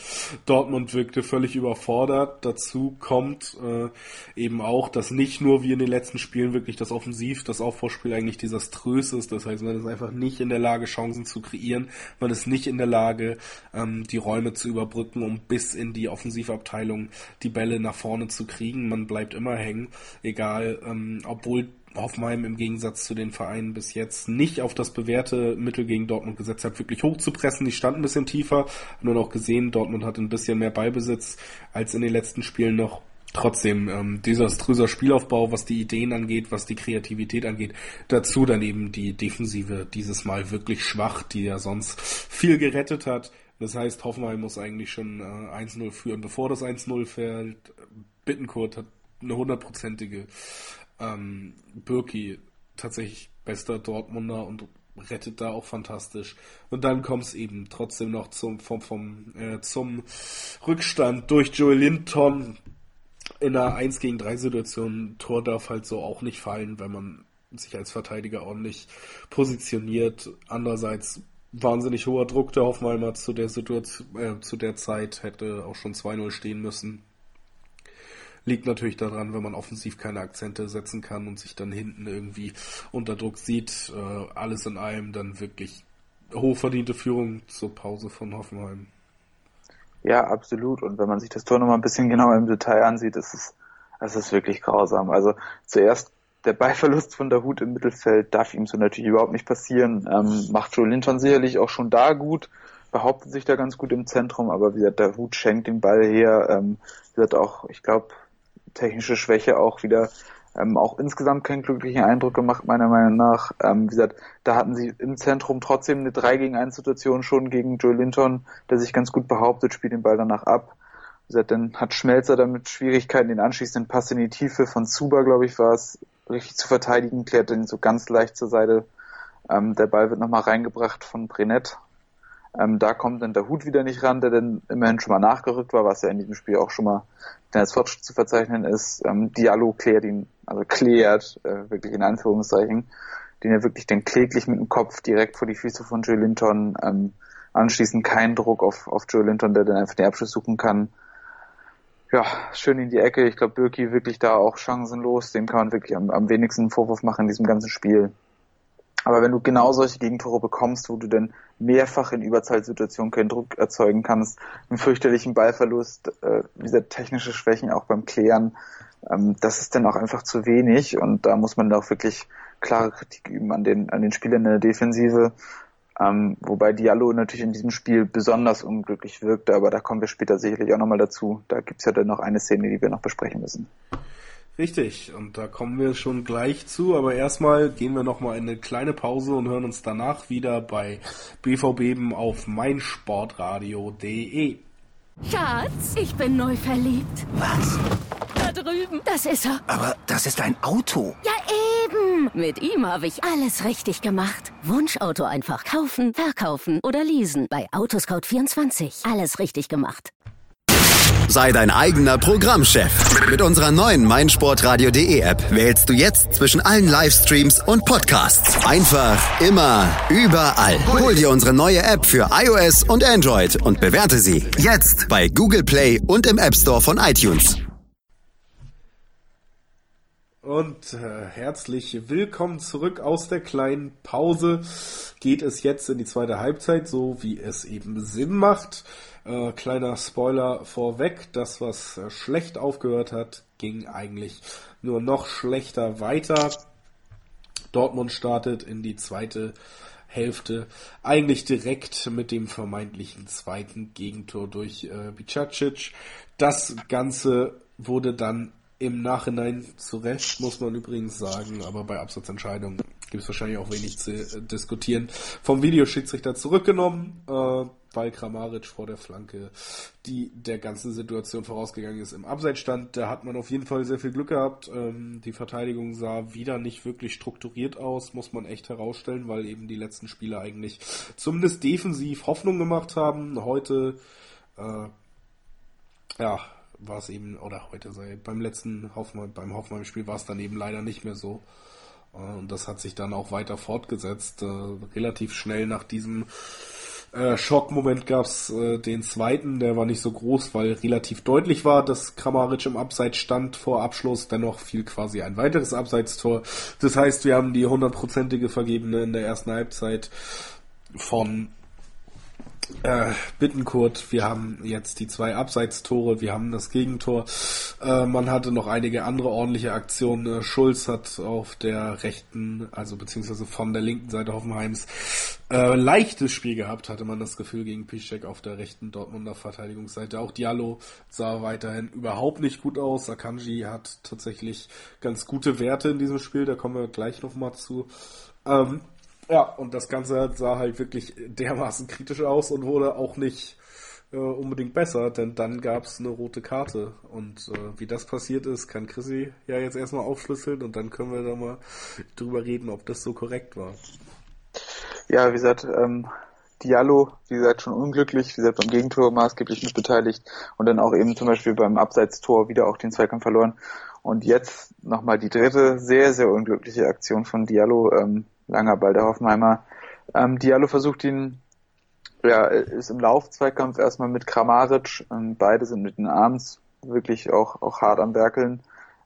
Dortmund wirkte völlig überfordert. Dazu kommt äh, eben auch, dass nicht nur wie in den letzten Spielen wirklich das Offensiv, das Aufbauspiel eigentlich desaströs ist. Das heißt, man ist einfach nicht in der Lage, Chancen zu kreieren. Man ist nicht in der Lage, ähm, die Räume zu überbrücken, um bis in die Offensivabteilung die Bälle nach vorne zu kriegen. Man bleibt immer hängen, egal, ähm, obwohl Hoffenheim im Gegensatz zu den Vereinen bis jetzt nicht auf das bewährte Mittel gegen Dortmund gesetzt hat, wirklich hoch zu pressen. Die standen ein bisschen tiefer, nur auch gesehen, Dortmund hat ein bisschen mehr Ballbesitz als in den letzten Spielen noch. Trotzdem, ähm, desaströser Spielaufbau, was die Ideen angeht, was die Kreativität angeht. Dazu dann eben die Defensive dieses Mal wirklich schwach, die ja sonst viel gerettet hat. Das heißt, Hoffenheim muss eigentlich schon äh, 1-0 führen, bevor das 1-0 fällt. Bittenkurt hat eine hundertprozentige ähm, Birki tatsächlich bester Dortmunder und rettet da auch fantastisch. Und dann kommt es eben trotzdem noch zum, vom, vom, äh, zum Rückstand durch Joel Linton in einer 1 gegen 3 Situation. Tor darf halt so auch nicht fallen, wenn man sich als Verteidiger ordentlich positioniert. Andererseits wahnsinnig hoher Druck der Hoffenheimer zu der Situation, äh, zu der Zeit hätte auch schon 2-0 stehen müssen. Liegt natürlich daran, wenn man offensiv keine Akzente setzen kann und sich dann hinten irgendwie unter Druck sieht. Äh, alles in allem dann wirklich hochverdiente Führung zur Pause von Hoffenheim. Ja, absolut. Und wenn man sich das Tor nochmal ein bisschen genauer im Detail ansieht, ist es, es ist wirklich grausam. Also zuerst der Ballverlust von der Hut im Mittelfeld darf ihm so natürlich überhaupt nicht passieren. Ähm, macht Joe Linton sicherlich auch schon da gut, behauptet sich da ganz gut im Zentrum, aber wie gesagt, der Hut schenkt den Ball her. Ähm, wie auch, ich glaube, technische Schwäche auch wieder ähm, auch insgesamt keinen glücklichen Eindruck gemacht, meiner Meinung nach. Ähm, wie gesagt, da hatten sie im Zentrum trotzdem eine 3 gegen 1 Situation schon gegen Joe Linton, der sich ganz gut behauptet, spielt den Ball danach ab. Wie gesagt, dann hat Schmelzer damit Schwierigkeiten, den anschließenden Pass in die Tiefe von Zuba, glaube ich, war es, richtig zu verteidigen, klärt den so ganz leicht zur Seite. Ähm, der Ball wird nochmal reingebracht von Brenet. Ähm, da kommt dann der Hut wieder nicht ran, der dann immerhin schon mal nachgerückt war, was ja in diesem Spiel auch schon mal als Fortschritt zu verzeichnen ist. Ähm, Diallo klärt ihn, also klärt, äh, wirklich in Anführungszeichen, den er wirklich dann kläglich mit dem Kopf direkt vor die Füße von Joe Linton. Ähm, anschließend kein Druck auf, auf Joe Linton, der dann einfach den Abschluss suchen kann. Ja, schön in die Ecke. Ich glaube, Birki wirklich da auch chancenlos. Dem kann man wirklich am, am wenigsten Vorwurf machen in diesem ganzen Spiel. Aber wenn du genau solche Gegentore bekommst, wo du dann mehrfach in Überzahlsituationen keinen Druck erzeugen kannst, einen fürchterlichen Ballverlust, äh, diese technische Schwächen auch beim Klären, ähm, das ist dann auch einfach zu wenig und da muss man auch wirklich klare Kritik üben an den, an den Spielern in der Defensive. Ähm, wobei Diallo natürlich in diesem Spiel besonders unglücklich wirkte, aber da kommen wir später sicherlich auch nochmal dazu. Da gibt's ja dann noch eine Szene, die wir noch besprechen müssen. Richtig, und da kommen wir schon gleich zu, aber erstmal gehen wir nochmal in eine kleine Pause und hören uns danach wieder bei BVB auf meinsportradio.de. Schatz, ich bin neu verliebt. Was? Da drüben. Das ist er. Aber das ist ein Auto. Ja, eben. Mit ihm habe ich alles richtig gemacht. Wunschauto einfach kaufen, verkaufen oder leasen. Bei Autoscout24. Alles richtig gemacht. Sei dein eigener Programmchef. Mit unserer neuen meinsportradio.de App wählst du jetzt zwischen allen Livestreams und Podcasts. Einfach, immer, überall. Hol dir unsere neue App für iOS und Android und bewerte sie jetzt bei Google Play und im App Store von iTunes. Und äh, herzlich willkommen zurück aus der kleinen Pause. Geht es jetzt in die zweite Halbzeit, so wie es eben Sinn macht. Äh, kleiner Spoiler vorweg, das was äh, schlecht aufgehört hat, ging eigentlich nur noch schlechter weiter. Dortmund startet in die zweite Hälfte eigentlich direkt mit dem vermeintlichen zweiten Gegentor durch äh, Bicacic. Das Ganze wurde dann im Nachhinein zu Recht, muss man übrigens sagen, aber bei Absatzentscheidungen gibt es wahrscheinlich auch wenig zu äh, diskutieren. Vom Videoschiedsrichter zurückgenommen, äh, weil Kramaric vor der Flanke, die der ganzen Situation vorausgegangen ist, im Abseits stand. Da hat man auf jeden Fall sehr viel Glück gehabt. Ähm, die Verteidigung sah wieder nicht wirklich strukturiert aus, muss man echt herausstellen, weil eben die letzten Spiele eigentlich zumindest defensiv Hoffnung gemacht haben. Heute, äh, ja, war es eben, oder heute sei, beim letzten Hoffmann, beim Hoffmann-Spiel war es dann eben leider nicht mehr so. Äh, und das hat sich dann auch weiter fortgesetzt. Äh, relativ schnell nach diesem äh, Schockmoment gab es äh, den zweiten, der war nicht so groß, weil relativ deutlich war, dass Kramaric im Abseits stand vor Abschluss. Dennoch fiel quasi ein weiteres Abseitstor. Das heißt, wir haben die hundertprozentige Vergebene in der ersten Halbzeit von äh, Bittenkurt, wir haben jetzt die zwei Abseitstore, wir haben das Gegentor. Äh, man hatte noch einige andere ordentliche Aktionen. Äh, Schulz hat auf der rechten, also beziehungsweise von der linken Seite Hoffenheims, äh, leichtes Spiel gehabt, hatte man das Gefühl gegen Piszczek auf der rechten Dortmunder Verteidigungsseite. Auch Diallo sah weiterhin überhaupt nicht gut aus. Akanji hat tatsächlich ganz gute Werte in diesem Spiel, da kommen wir gleich nochmal zu. Ähm, ja, und das Ganze sah halt wirklich dermaßen kritisch aus und wurde auch nicht äh, unbedingt besser, denn dann gab es eine rote Karte. Und äh, wie das passiert ist, kann Chrissy ja jetzt erstmal aufschlüsseln und dann können wir da mal drüber reden, ob das so korrekt war. Ja, wie gesagt, ähm, Diallo, wie gesagt, schon unglücklich, wie gesagt, beim Gegentor maßgeblich mit beteiligt und dann auch eben zum Beispiel beim Abseitstor wieder auch den Zweikampf verloren. Und jetzt nochmal die dritte sehr, sehr unglückliche Aktion von Diallo. Ähm, langer Ball der Hoffenheimer. Ähm, Diallo versucht ihn, ja, ist im Laufzweikampf erstmal mit Kramaric. Ähm, beide sind mit den Arms wirklich auch, auch hart am Werkeln.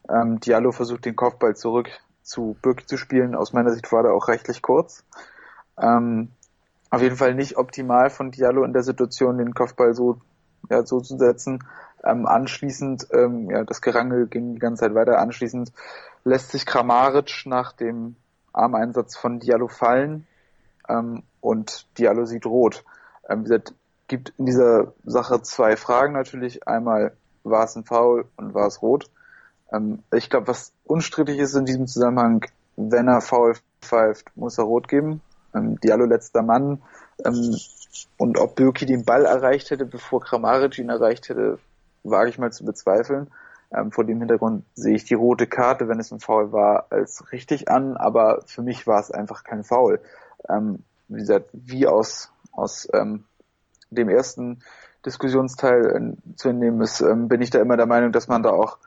Ähm, Diallo versucht den Kopfball zurück zu Birki zu spielen. Aus meiner Sicht war der auch rechtlich kurz. Ähm, auf jeden Fall nicht optimal von Diallo in der Situation, den Kopfball so, ja, so zu setzen. Ähm, anschließend, ähm, ja, das Gerangel ging die ganze Zeit weiter. Anschließend lässt sich Kramaric nach dem Armeinsatz von Diallo fallen ähm, und Diallo sieht rot. Ähm, wie gesagt, gibt in dieser Sache zwei Fragen natürlich. Einmal, war es ein Foul und war es rot? Ähm, ich glaube, was unstrittig ist in diesem Zusammenhang, wenn er Foul pfeift, muss er rot geben. Ähm, Diallo letzter Mann. Ähm, und ob Birki den Ball erreicht hätte, bevor Kramaric ihn erreicht hätte, wage ich mal zu bezweifeln. Ähm, vor dem Hintergrund sehe ich die rote Karte, wenn es ein Foul war, als richtig an, aber für mich war es einfach kein Foul. Ähm, wie gesagt, wie aus, aus ähm, dem ersten Diskussionsteil äh, zu entnehmen ist, ähm, bin ich da immer der Meinung, dass man da auch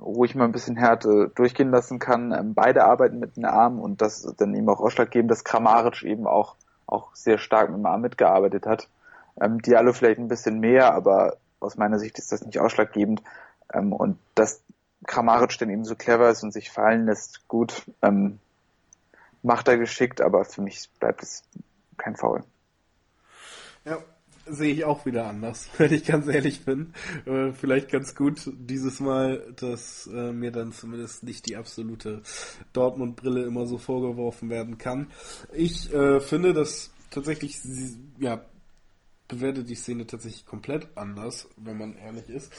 ruhig mal ein bisschen Härte durchgehen lassen kann. Ähm, beide arbeiten mit den Armen und das dann eben auch ausschlaggebend, dass Kramaric eben auch, auch sehr stark mit dem Arm mitgearbeitet hat. Ähm, Diallo vielleicht ein bisschen mehr, aber aus meiner Sicht ist das nicht ausschlaggebend. Ähm, und dass Kramaric dann eben so clever ist und sich fallen lässt, gut, ähm, macht er geschickt, aber für mich bleibt es kein Foul. Ja, sehe ich auch wieder anders, wenn ich ganz ehrlich bin. Äh, vielleicht ganz gut dieses Mal, dass äh, mir dann zumindest nicht die absolute Dortmund-Brille immer so vorgeworfen werden kann. Ich äh, finde, dass tatsächlich, ja, bewerte die Szene tatsächlich komplett anders, wenn man ehrlich ist.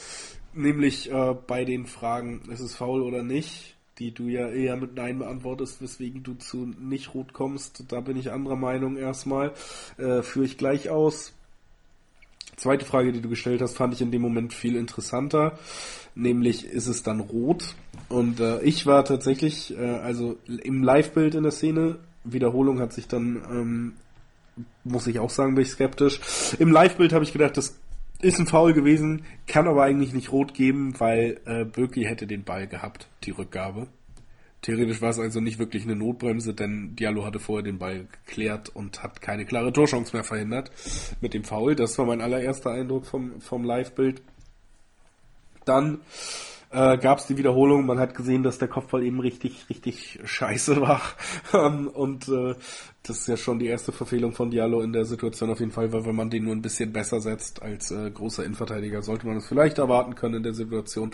Nämlich äh, bei den Fragen, ist es faul oder nicht, die du ja eher mit Nein beantwortest, weswegen du zu nicht rot kommst. Da bin ich anderer Meinung erstmal. Äh, führe ich gleich aus. Zweite Frage, die du gestellt hast, fand ich in dem Moment viel interessanter. Nämlich, ist es dann rot? Und äh, ich war tatsächlich, äh, also im Live-Bild in der Szene, Wiederholung hat sich dann, ähm, muss ich auch sagen, bin ich skeptisch. Im Live-Bild habe ich gedacht, das ist ein Foul gewesen, kann aber eigentlich nicht rot geben, weil äh, Birki hätte den Ball gehabt, die Rückgabe. Theoretisch war es also nicht wirklich eine Notbremse, denn Diallo hatte vorher den Ball geklärt und hat keine klare Torchance mehr verhindert mit dem Foul. Das war mein allererster Eindruck vom, vom Live-Bild. Dann äh, gab es die Wiederholung. Man hat gesehen, dass der Kopfball eben richtig, richtig scheiße war. Ähm, und äh, das ist ja schon die erste Verfehlung von Diallo in der Situation auf jeden Fall, weil wenn man den nur ein bisschen besser setzt als äh, großer Innenverteidiger, sollte man es vielleicht erwarten können in der Situation.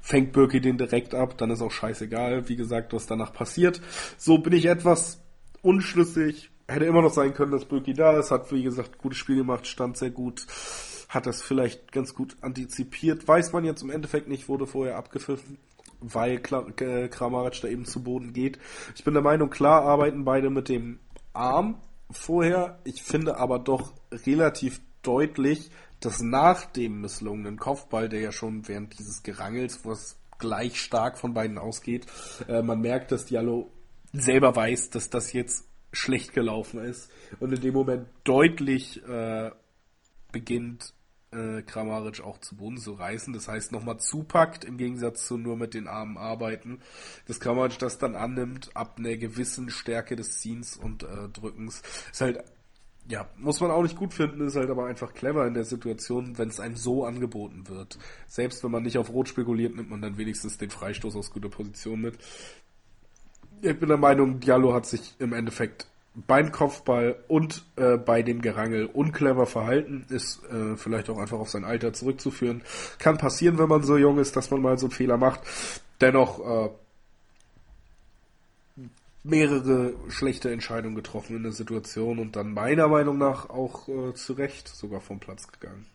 Fängt Birki den direkt ab, dann ist auch scheißegal, wie gesagt, was danach passiert. So bin ich etwas unschlüssig. Hätte immer noch sein können, dass Birki da ist, hat wie gesagt gutes Spiel gemacht, stand sehr gut hat das vielleicht ganz gut antizipiert. Weiß man jetzt im Endeffekt nicht, wurde vorher abgepfiffen, weil Kramaric da eben zu Boden geht. Ich bin der Meinung, klar arbeiten beide mit dem Arm vorher. Ich finde aber doch relativ deutlich, dass nach dem misslungenen Kopfball, der ja schon während dieses Gerangels, was gleich stark von beiden ausgeht, äh, man merkt, dass Diallo selber weiß, dass das jetzt schlecht gelaufen ist und in dem Moment deutlich äh, beginnt äh, Kramaric auch zu Boden zu reißen. Das heißt, nochmal zupackt, im Gegensatz zu nur mit den Armen arbeiten. Dass Kramaric das dann annimmt, ab einer gewissen Stärke des Ziehens und äh, Drückens. Ist halt, ja, muss man auch nicht gut finden, ist halt aber einfach clever in der Situation, wenn es einem so angeboten wird. Selbst wenn man nicht auf Rot spekuliert, nimmt man dann wenigstens den Freistoß aus guter Position mit. Ich bin der Meinung, Diallo hat sich im Endeffekt beim Kopfball und äh, bei dem Gerangel unclever verhalten, ist äh, vielleicht auch einfach auf sein Alter zurückzuführen. Kann passieren, wenn man so jung ist, dass man mal so einen Fehler macht. Dennoch äh, mehrere schlechte Entscheidungen getroffen in der Situation und dann meiner Meinung nach auch äh, zu Recht sogar vom Platz gegangen.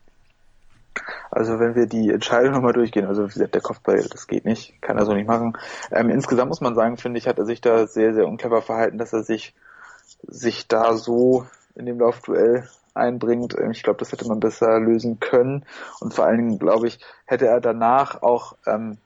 Also wenn wir die Entscheidung nochmal durchgehen, also wie gesagt, der Kopfball, das geht nicht, kann er so nicht machen. Ähm, insgesamt muss man sagen, finde ich, hat er sich da sehr, sehr unclever verhalten, dass er sich sich da so in dem Laufduell einbringt. Ähm, ich glaube, das hätte man besser lösen können. Und vor allen Dingen, glaube ich, hätte er danach auch ähm,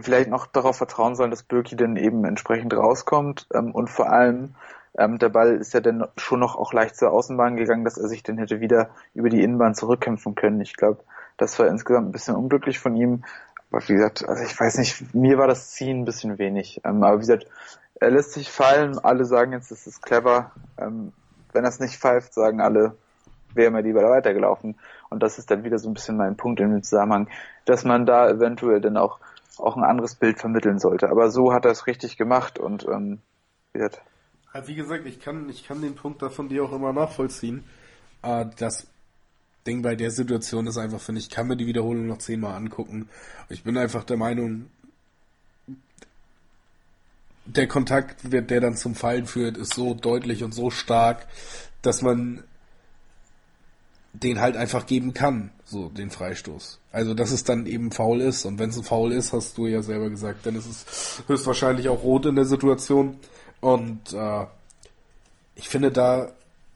vielleicht noch darauf vertrauen sollen, dass Birki dann eben entsprechend rauskommt. Ähm, und vor allem, ähm, der Ball ist ja dann schon noch auch leicht zur Außenbahn gegangen, dass er sich dann hätte wieder über die Innenbahn zurückkämpfen können. Ich glaube, das war insgesamt ein bisschen unglücklich von ihm. Aber wie gesagt, also ich weiß nicht, mir war das Ziehen ein bisschen wenig. Ähm, aber wie gesagt, er lässt sich fallen, alle sagen jetzt, das ist clever. Ähm, wenn er es nicht pfeift, sagen alle, wäre mir lieber weitergelaufen. Und das ist dann wieder so ein bisschen mein Punkt in dem Zusammenhang, dass man da eventuell dann auch, auch ein anderes Bild vermitteln sollte. Aber so hat er es richtig gemacht und ähm, wird. Wie gesagt, ich kann, ich kann den Punkt da von dir auch immer nachvollziehen. Äh, das Ding bei der Situation ist einfach, finde ich, kann mir die Wiederholung noch zehnmal angucken. Ich bin einfach der Meinung, der Kontakt, der dann zum Fallen führt, ist so deutlich und so stark, dass man den halt einfach geben kann, so den Freistoß. Also dass es dann eben faul ist und wenn es ein Foul ist, hast du ja selber gesagt, dann ist es höchstwahrscheinlich auch rot in der Situation und äh, ich finde da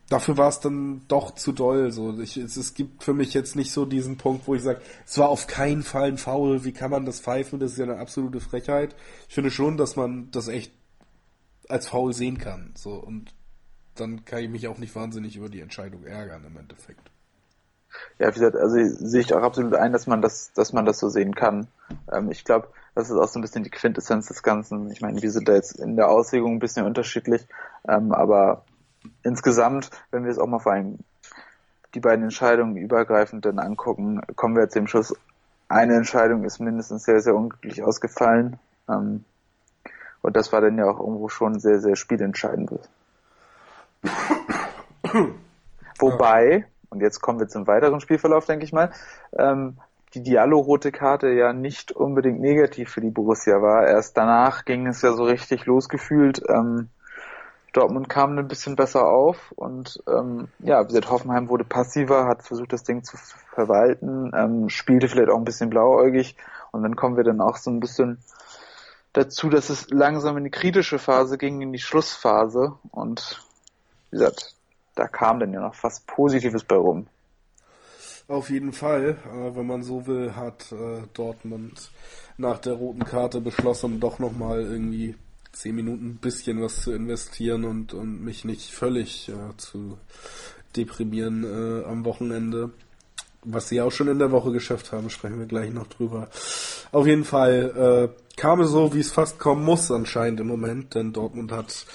dafür war es dann doch zu doll. So, ich, es, es, gibt für mich jetzt nicht so diesen Punkt, wo ich sage, es war auf keinen Fall ein Foul. Wie kann man das pfeifen? Das ist ja eine absolute Frechheit. Ich finde schon, dass man das echt als Foul sehen kann. So und dann kann ich mich auch nicht wahnsinnig über die Entscheidung ärgern im Endeffekt. Ja, wie gesagt, also sehe ich auch absolut ein, dass man das, dass man das so sehen kann. Ähm, ich glaube, das ist auch so ein bisschen die Quintessenz des Ganzen. Ich meine, wir sind da jetzt in der Auslegung ein bisschen unterschiedlich, ähm, aber insgesamt, wenn wir es auch mal vor allem die beiden Entscheidungen übergreifend dann angucken, kommen wir jetzt dem Schluss. Eine Entscheidung ist mindestens sehr, sehr unglücklich ausgefallen. Ähm, und das war dann ja auch irgendwo schon sehr, sehr spielentscheidend. Wobei, und jetzt kommen wir zum weiteren Spielverlauf, denke ich mal, ähm, die Diallo-rote Karte ja nicht unbedingt negativ für die Borussia war. Erst danach ging es ja so richtig losgefühlt. Ähm, Dortmund kam ein bisschen besser auf und ähm, ja, wie gesagt, Hoffenheim wurde passiver, hat versucht, das Ding zu verwalten, ähm, spielte vielleicht auch ein bisschen blauäugig und dann kommen wir dann auch so ein bisschen dazu, dass es langsam in die kritische Phase ging, in die Schlussphase und wie gesagt, da kam dann ja noch was Positives bei rum. Auf jeden Fall, äh, wenn man so will, hat äh, Dortmund nach der roten Karte beschlossen, doch nochmal irgendwie zehn Minuten ein bisschen was zu investieren und, und mich nicht völlig äh, zu deprimieren äh, am Wochenende. Was sie auch schon in der Woche geschafft haben, sprechen wir gleich noch drüber. Auf jeden Fall äh, kam es so, wie es fast kommen muss anscheinend im Moment, denn Dortmund hat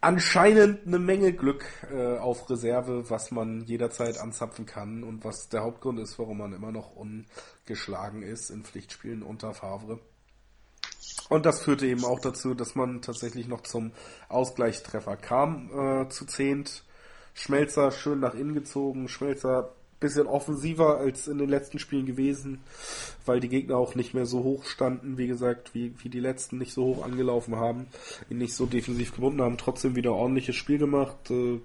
anscheinend eine Menge Glück äh, auf Reserve, was man jederzeit anzapfen kann und was der Hauptgrund ist, warum man immer noch ungeschlagen ist in Pflichtspielen unter Favre. Und das führte eben auch dazu, dass man tatsächlich noch zum Ausgleichstreffer kam, äh, zu zehnt. Schmelzer schön nach innen gezogen, Schmelzer bisschen offensiver als in den letzten Spielen gewesen, weil die Gegner auch nicht mehr so hoch standen, wie gesagt, wie, wie die letzten nicht so hoch angelaufen haben, ihn nicht so defensiv gebunden haben, trotzdem wieder ordentliches Spiel gemacht, äh,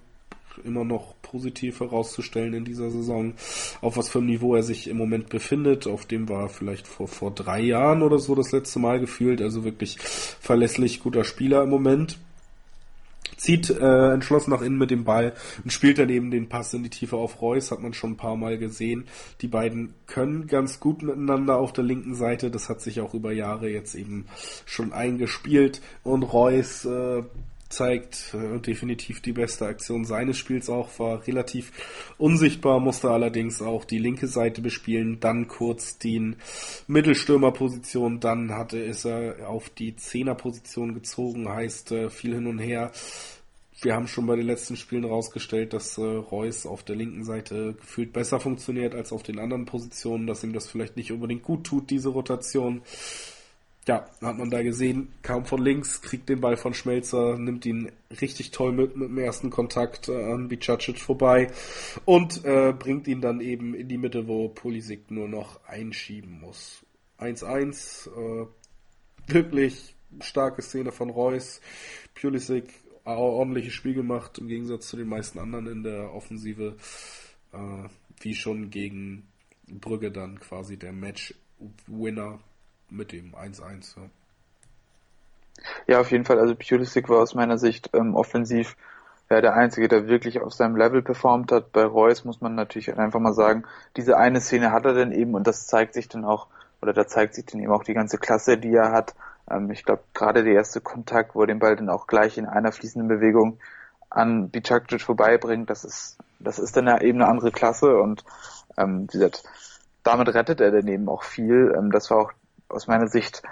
immer noch positiv herauszustellen in dieser Saison, auf was für einem Niveau er sich im Moment befindet. Auf dem war er vielleicht vor, vor drei Jahren oder so das letzte Mal gefühlt. Also wirklich verlässlich guter Spieler im Moment zieht äh, entschlossen nach innen mit dem Ball und spielt dann eben den Pass in die Tiefe auf Reus, hat man schon ein paar Mal gesehen. Die beiden können ganz gut miteinander auf der linken Seite, das hat sich auch über Jahre jetzt eben schon eingespielt und Reus äh, zeigt äh, definitiv die beste Aktion seines Spiels auch, war relativ unsichtbar, musste allerdings auch die linke Seite bespielen, dann kurz die Mittelstürmerposition, dann hatte es er auf die Zehnerposition gezogen, heißt äh, viel hin und her. Wir haben schon bei den letzten Spielen rausgestellt, dass äh, Reus auf der linken Seite gefühlt besser funktioniert als auf den anderen Positionen, dass ihm das vielleicht nicht unbedingt gut tut, diese Rotation ja, hat man da gesehen, kam von links, kriegt den Ball von Schmelzer, nimmt ihn richtig toll mit, mit dem ersten Kontakt äh, an Bicacic vorbei und äh, bringt ihn dann eben in die Mitte, wo Pulisic nur noch einschieben muss. 1-1, äh, wirklich starke Szene von Reus. Pulisic ordentliches Spiel gemacht, im Gegensatz zu den meisten anderen in der Offensive, äh, wie schon gegen Brügge dann quasi der Match-Winner mit dem 1-1. Ja. ja, auf jeden Fall. Also Pulisic war aus meiner Sicht ähm, offensiv ja, der Einzige, der wirklich auf seinem Level performt hat. Bei Reus muss man natürlich einfach mal sagen, diese eine Szene hat er dann eben und das zeigt sich dann auch, oder da zeigt sich dann eben auch die ganze Klasse, die er hat. Ähm, ich glaube, gerade der erste Kontakt, wo er den Ball dann auch gleich in einer fließenden Bewegung an Bicakcic vorbeibringt, das ist, das ist dann ja eben eine andere Klasse und ähm, wie gesagt, damit rettet er dann eben auch viel. Ähm, das war auch aus meiner Sicht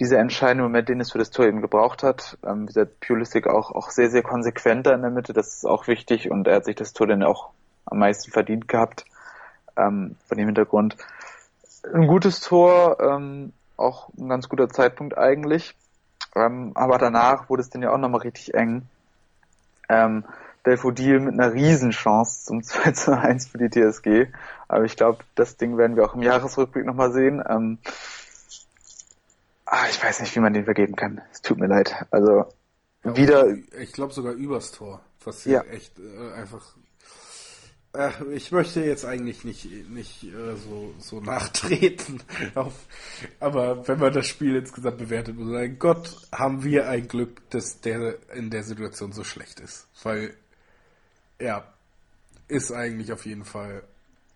dieser entscheidende Moment, den es für das Tor eben gebraucht hat. Ähm, wie Pulisic auch, auch sehr, sehr konsequent da in der Mitte, das ist auch wichtig und er hat sich das Tor dann auch am meisten verdient gehabt, ähm, von dem Hintergrund. Ein gutes Tor, ähm, auch ein ganz guter Zeitpunkt eigentlich, ähm, aber danach wurde es dann ja auch nochmal richtig eng. Ähm, Belfodil mit einer Riesenchance zum 2 zu 1 für die TSG. Aber ich glaube, das Ding werden wir auch im Jahresrückblick nochmal sehen. Ähm, ah, ich weiß nicht, wie man den vergeben kann. Es tut mir leid. Also ja, wieder. Ich glaube sogar übers Tor. Was ja echt äh, einfach. Äh, ich möchte jetzt eigentlich nicht, nicht äh, so, so nachtreten. Auf, aber wenn man das Spiel insgesamt bewertet, muss man sagen, Gott, haben wir ein Glück, dass der in der Situation so schlecht ist. Weil ja, ist eigentlich auf jeden Fall,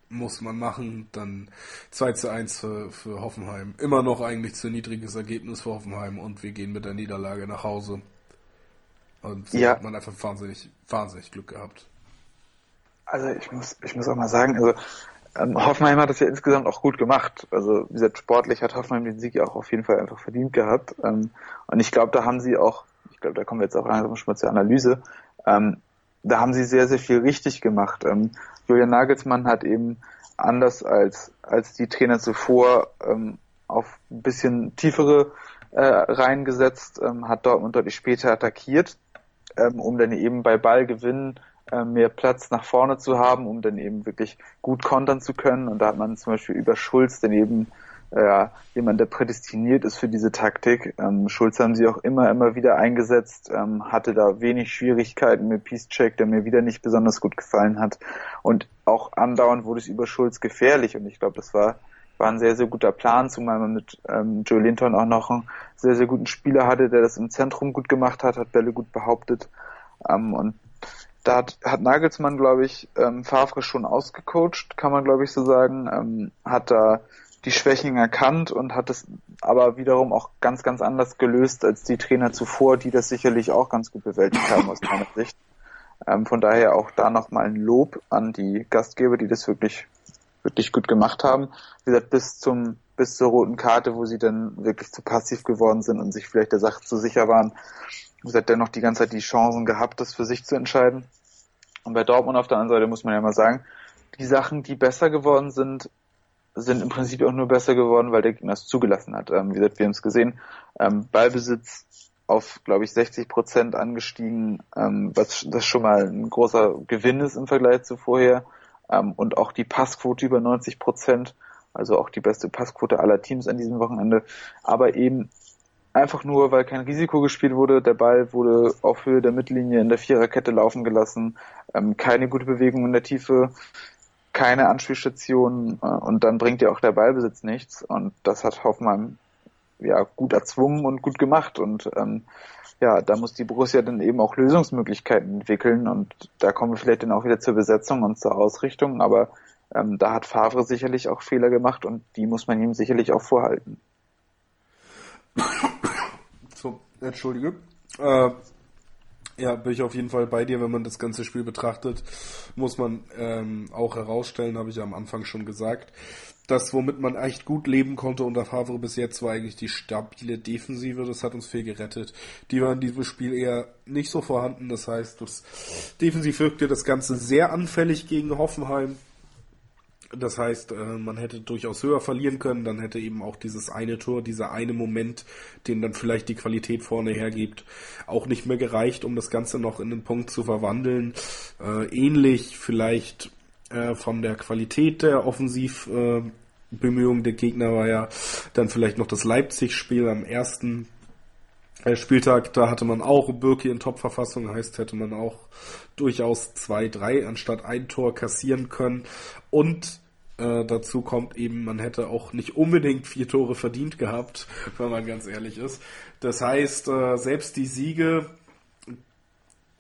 muss man machen. Dann 2 zu 1 für, für Hoffenheim. Immer noch eigentlich zu niedriges Ergebnis für Hoffenheim und wir gehen mit der Niederlage nach Hause. Und so ja. hat man einfach wahnsinnig, wahnsinnig Glück gehabt. Also ich muss, ich muss auch mal sagen, also ähm, Hoffenheim hat das ja insgesamt auch gut gemacht. Also wie gesagt, sportlich hat Hoffenheim den Sieg ja auch auf jeden Fall einfach verdient gehabt. Ähm, und ich glaube, da haben sie auch, ich glaube, da kommen wir jetzt auch langsam schon mal zur Analyse, ähm, da haben sie sehr, sehr viel richtig gemacht. Ähm, Julian Nagelsmann hat eben anders als, als die Trainer zuvor ähm, auf ein bisschen tiefere äh, Reihen gesetzt, ähm, hat Dortmund deutlich später attackiert, ähm, um dann eben bei Ballgewinn äh, mehr Platz nach vorne zu haben, um dann eben wirklich gut kontern zu können. Und da hat man zum Beispiel über Schulz dann eben äh, jemand, der prädestiniert ist für diese Taktik. Ähm, Schulz haben sie auch immer, immer wieder eingesetzt, ähm, hatte da wenig Schwierigkeiten mit Peacecheck, der mir wieder nicht besonders gut gefallen hat. Und auch andauernd wurde es über Schulz gefährlich und ich glaube, das war, war ein sehr, sehr guter Plan, zumal man mit ähm, Joe Linton auch noch einen sehr, sehr guten Spieler hatte, der das im Zentrum gut gemacht hat, hat Bälle gut behauptet. Ähm, und da hat, hat Nagelsmann, glaube ich, ähm, Favre schon ausgecoacht, kann man, glaube ich, so sagen. Ähm, hat da die Schwächen erkannt und hat es aber wiederum auch ganz, ganz anders gelöst als die Trainer zuvor, die das sicherlich auch ganz gut bewältigt haben aus meiner Sicht. Ähm, von daher auch da nochmal ein Lob an die Gastgeber, die das wirklich, wirklich gut gemacht haben. Wie gesagt, bis zum, bis zur roten Karte, wo sie dann wirklich zu passiv geworden sind und sich vielleicht der Sache zu sicher waren. Wie gesagt, dennoch die ganze Zeit die Chancen gehabt, das für sich zu entscheiden. Und bei Dortmund auf der anderen Seite muss man ja mal sagen, die Sachen, die besser geworden sind, sind im Prinzip auch nur besser geworden, weil der Gegner es zugelassen hat. Ähm, wie gesagt, wir haben es gesehen, ähm, Ballbesitz auf, glaube ich, 60 Prozent angestiegen, ähm, was das schon mal ein großer Gewinn ist im Vergleich zu vorher. Ähm, und auch die Passquote über 90 Prozent, also auch die beste Passquote aller Teams an diesem Wochenende. Aber eben einfach nur, weil kein Risiko gespielt wurde. Der Ball wurde auf Höhe der Mittellinie in der Viererkette laufen gelassen. Ähm, keine gute Bewegung in der Tiefe keine Anspielstation äh, und dann bringt ja auch der Ballbesitz nichts. Und das hat Hoffmann ja gut erzwungen und gut gemacht. Und ähm, ja, da muss die Borussia dann eben auch Lösungsmöglichkeiten entwickeln und da kommen wir vielleicht dann auch wieder zur Besetzung und zur Ausrichtung, aber ähm, da hat Favre sicherlich auch Fehler gemacht und die muss man ihm sicherlich auch vorhalten. So, entschuldige. Äh, ja, bin ich auf jeden Fall bei dir, wenn man das ganze Spiel betrachtet, muss man ähm, auch herausstellen, habe ich ja am Anfang schon gesagt. Das, womit man echt gut leben konnte unter Favre bis jetzt, war eigentlich die stabile Defensive. Das hat uns viel gerettet. Die war in diesem Spiel eher nicht so vorhanden. Das heißt, das defensiv wirkte das Ganze sehr anfällig gegen Hoffenheim. Das heißt, äh, man hätte durchaus höher verlieren können, dann hätte eben auch dieses eine Tor, dieser eine Moment, den dann vielleicht die Qualität vorne hergibt, auch nicht mehr gereicht, um das Ganze noch in den Punkt zu verwandeln. Äh, ähnlich vielleicht äh, von der Qualität der Offensivbemühungen der Gegner war ja dann vielleicht noch das Leipzig-Spiel am ersten Spieltag, da hatte man auch Birki in Top-Verfassung, heißt, hätte man auch durchaus zwei, drei anstatt ein Tor kassieren können. Und äh, dazu kommt eben, man hätte auch nicht unbedingt vier Tore verdient gehabt, wenn man ganz ehrlich ist. Das heißt, äh, selbst die Siege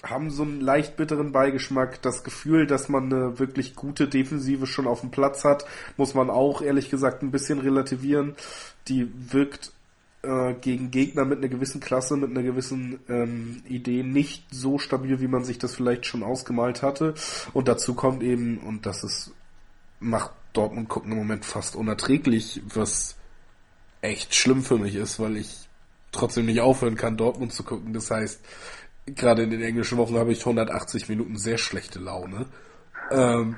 haben so einen leicht bitteren Beigeschmack. Das Gefühl, dass man eine wirklich gute Defensive schon auf dem Platz hat, muss man auch ehrlich gesagt ein bisschen relativieren. Die wirkt äh, gegen Gegner mit einer gewissen Klasse, mit einer gewissen ähm, Idee nicht so stabil, wie man sich das vielleicht schon ausgemalt hatte. Und dazu kommt eben, und das ist, macht Dortmund gucken im Moment fast unerträglich, was echt schlimm für mich ist, weil ich trotzdem nicht aufhören kann, Dortmund zu gucken. Das heißt, gerade in den englischen Wochen habe ich 180 Minuten sehr schlechte Laune. Ähm,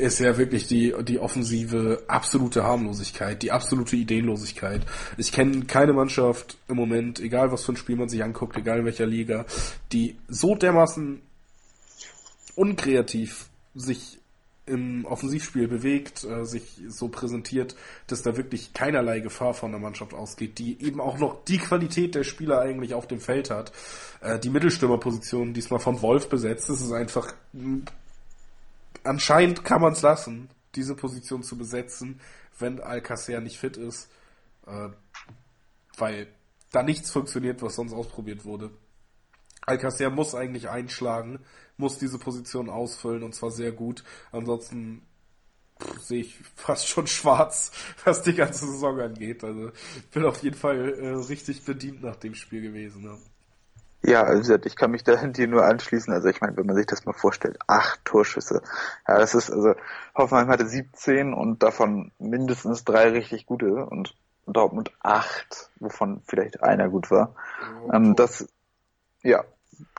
ist ja wirklich die, die offensive absolute Harmlosigkeit, die absolute Ideenlosigkeit. Ich kenne keine Mannschaft im Moment, egal was für ein Spiel man sich anguckt, egal in welcher Liga, die so dermaßen unkreativ sich im Offensivspiel bewegt, äh, sich so präsentiert, dass da wirklich keinerlei Gefahr von der Mannschaft ausgeht, die eben auch noch die Qualität der Spieler eigentlich auf dem Feld hat. Äh, die Mittelstürmerposition diesmal von Wolf besetzt, das ist einfach anscheinend kann man es lassen, diese Position zu besetzen, wenn Alcacer nicht fit ist, äh, weil da nichts funktioniert, was sonst ausprobiert wurde. Alcacer muss eigentlich einschlagen, muss diese Position ausfüllen und zwar sehr gut. Ansonsten sehe ich fast schon schwarz, was die ganze Saison angeht. Also bin auf jeden Fall äh, richtig bedient nach dem Spiel gewesen. Ja. Ja, also ich kann mich da dir nur anschließen. Also ich meine, wenn man sich das mal vorstellt, acht Torschüsse. Ja, das ist, also Hoffenheim hatte 17 und davon mindestens drei richtig gute und Dortmund acht, wovon vielleicht einer gut war. Oh, ähm, das, ja,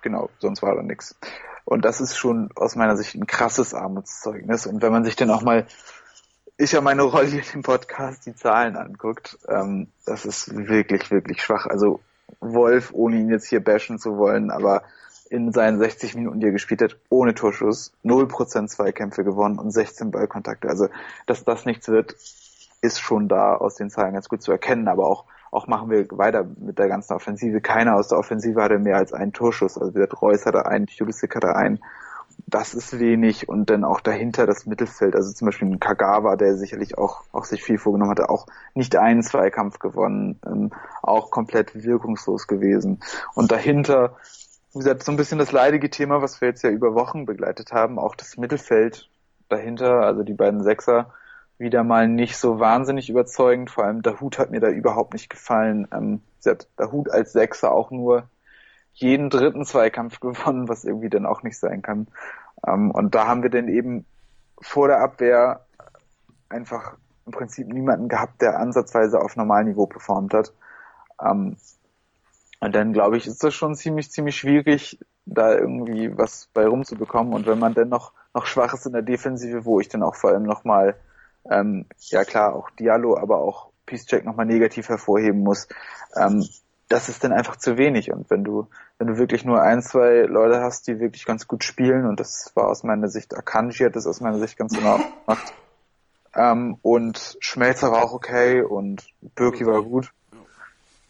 genau, sonst war da nichts. Und das ist schon aus meiner Sicht ein krasses Armutszeugnis. Und wenn man sich dann auch mal, ich ja meine Rolle hier im Podcast, die Zahlen anguckt, ähm, das ist wirklich, wirklich schwach. Also Wolf, ohne ihn jetzt hier bashen zu wollen, aber in seinen 60 Minuten, die er gespielt hat, ohne Torschuss, 0% Zweikämpfe gewonnen und 16 Ballkontakte. Also, dass das nichts wird, ist schon da aus den Zahlen ganz gut zu erkennen, aber auch, auch machen wir weiter mit der ganzen Offensive. Keiner aus der Offensive hatte mehr als einen Torschuss. Also, der Reus hatte einen, Pulisic hatte einen das ist wenig und dann auch dahinter das Mittelfeld, also zum Beispiel ein Kagawa, der sicherlich auch, auch sich viel vorgenommen hatte, auch nicht einen Zweikampf gewonnen, ähm, auch komplett wirkungslos gewesen. Und dahinter, wie gesagt, so ein bisschen das leidige Thema, was wir jetzt ja über Wochen begleitet haben, auch das Mittelfeld dahinter, also die beiden Sechser, wieder mal nicht so wahnsinnig überzeugend, vor allem der Hut hat mir da überhaupt nicht gefallen. Ähm, der Hut als Sechser auch nur jeden dritten Zweikampf gewonnen, was irgendwie dann auch nicht sein kann. Ähm, und da haben wir dann eben vor der Abwehr einfach im Prinzip niemanden gehabt, der ansatzweise auf Normalniveau performt hat. Ähm, und dann glaube ich, ist das schon ziemlich, ziemlich schwierig, da irgendwie was bei rumzubekommen. Und wenn man dann noch, noch schwach ist in der Defensive, wo ich dann auch vor allem nochmal, ähm, ja klar, auch Diallo, aber auch Peacecheck nochmal negativ hervorheben muss, ähm, das ist dann einfach zu wenig. Und wenn du, wenn du wirklich nur ein, zwei Leute hast, die wirklich ganz gut spielen, und das war aus meiner Sicht, Akanji hat das aus meiner Sicht ganz genau gemacht. Ähm, und Schmelzer war auch okay und Birki war gut.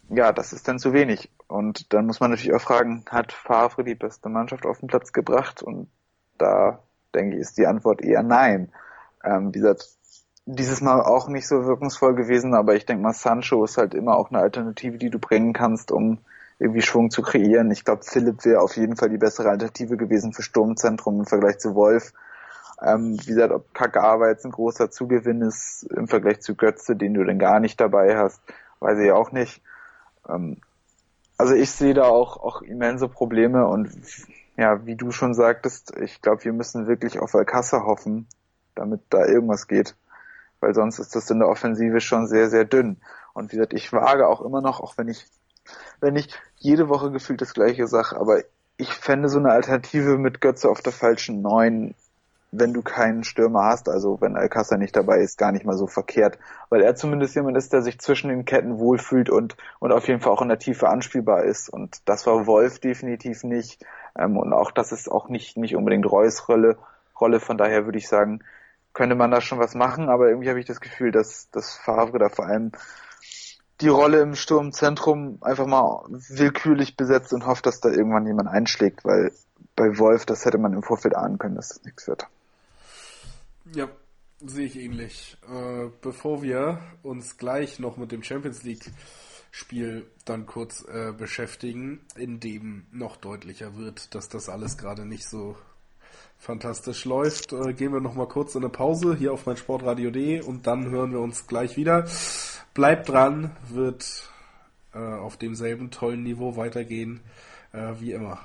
Ja, das ist dann zu wenig. Und dann muss man natürlich auch fragen, hat Favre die beste Mannschaft auf den Platz gebracht? Und da denke ich, ist die Antwort eher nein. Ähm, wie gesagt, dieses Mal auch nicht so wirkungsvoll gewesen, aber ich denke mal, Sancho ist halt immer auch eine Alternative, die du bringen kannst, um irgendwie Schwung zu kreieren. Ich glaube, Philipp wäre auf jeden Fall die bessere Alternative gewesen für Sturmzentrum im Vergleich zu Wolf. Ähm, wie gesagt, ob Kagawa jetzt ein großer Zugewinn ist im Vergleich zu Götze, den du denn gar nicht dabei hast, weiß ich auch nicht. Ähm, also ich sehe da auch, auch immense Probleme und ja, wie du schon sagtest, ich glaube, wir müssen wirklich auf Alcázar hoffen, damit da irgendwas geht weil sonst ist das in der Offensive schon sehr, sehr dünn. Und wie gesagt, ich wage auch immer noch, auch wenn ich, wenn ich jede Woche gefühlt das gleiche sage, aber ich fände so eine Alternative mit Götze auf der falschen Neun, wenn du keinen Stürmer hast, also wenn Alcázar nicht dabei ist, gar nicht mal so verkehrt, weil er zumindest jemand ist, der sich zwischen den Ketten wohlfühlt und, und auf jeden Fall auch in der Tiefe anspielbar ist. Und das war Wolf definitiv nicht. Ähm, und auch das ist auch nicht, nicht unbedingt Reus Rolle. Rolle. Von daher würde ich sagen, könnte man da schon was machen, aber irgendwie habe ich das Gefühl, dass, dass Favre da vor allem die Rolle im Sturmzentrum einfach mal willkürlich besetzt und hofft, dass da irgendwann jemand einschlägt, weil bei Wolf, das hätte man im Vorfeld ahnen können, dass das nichts wird. Ja, sehe ich ähnlich. Äh, bevor wir uns gleich noch mit dem Champions League Spiel dann kurz äh, beschäftigen, in dem noch deutlicher wird, dass das alles gerade nicht so fantastisch läuft, äh, gehen wir nochmal kurz in eine Pause hier auf meinsportradio.de und dann hören wir uns gleich wieder. Bleibt dran, wird äh, auf demselben tollen Niveau weitergehen äh, wie immer.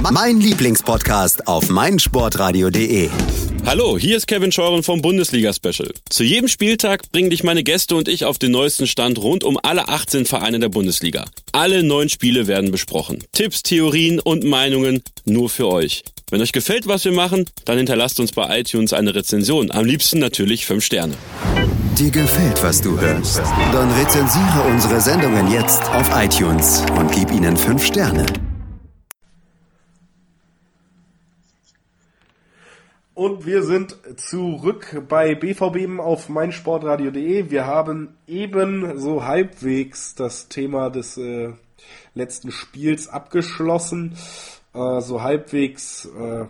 Mein Lieblingspodcast auf meinsportradio.de. Hallo, hier ist Kevin Scheuren vom Bundesliga Special. Zu jedem Spieltag bringen dich meine Gäste und ich auf den neuesten Stand rund um alle 18 Vereine der Bundesliga. Alle neun Spiele werden besprochen. Tipps, Theorien und Meinungen nur für euch. Wenn euch gefällt, was wir machen, dann hinterlasst uns bei iTunes eine Rezension. Am liebsten natürlich 5 Sterne. Dir gefällt, was du hörst? Dann rezensiere unsere Sendungen jetzt auf iTunes und gib ihnen 5 Sterne. Und wir sind zurück bei BVB auf meinsportradio.de. Wir haben eben so halbwegs das Thema des äh, letzten Spiels abgeschlossen. Äh, so halbwegs äh,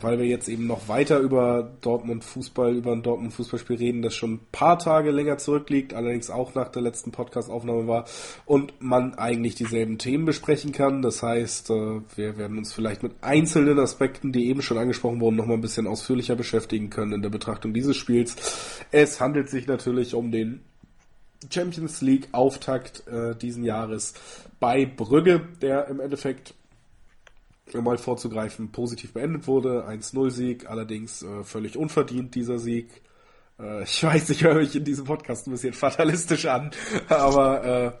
weil wir jetzt eben noch weiter über Dortmund Fußball, über ein Dortmund Fußballspiel reden, das schon ein paar Tage länger zurückliegt, allerdings auch nach der letzten Podcast-Aufnahme war und man eigentlich dieselben Themen besprechen kann. Das heißt, äh, wir werden uns vielleicht mit einzelnen Aspekten, die eben schon angesprochen wurden, noch mal ein bisschen ausführlicher beschäftigen können in der Betrachtung dieses Spiels. Es handelt sich natürlich um den Champions League Auftakt äh, diesen Jahres bei Brügge, der im Endeffekt mal vorzugreifen, positiv beendet wurde. 1-0-Sieg, allerdings äh, völlig unverdient dieser Sieg. Äh, ich weiß, ich höre mich in diesem Podcast ein bisschen fatalistisch an, aber äh,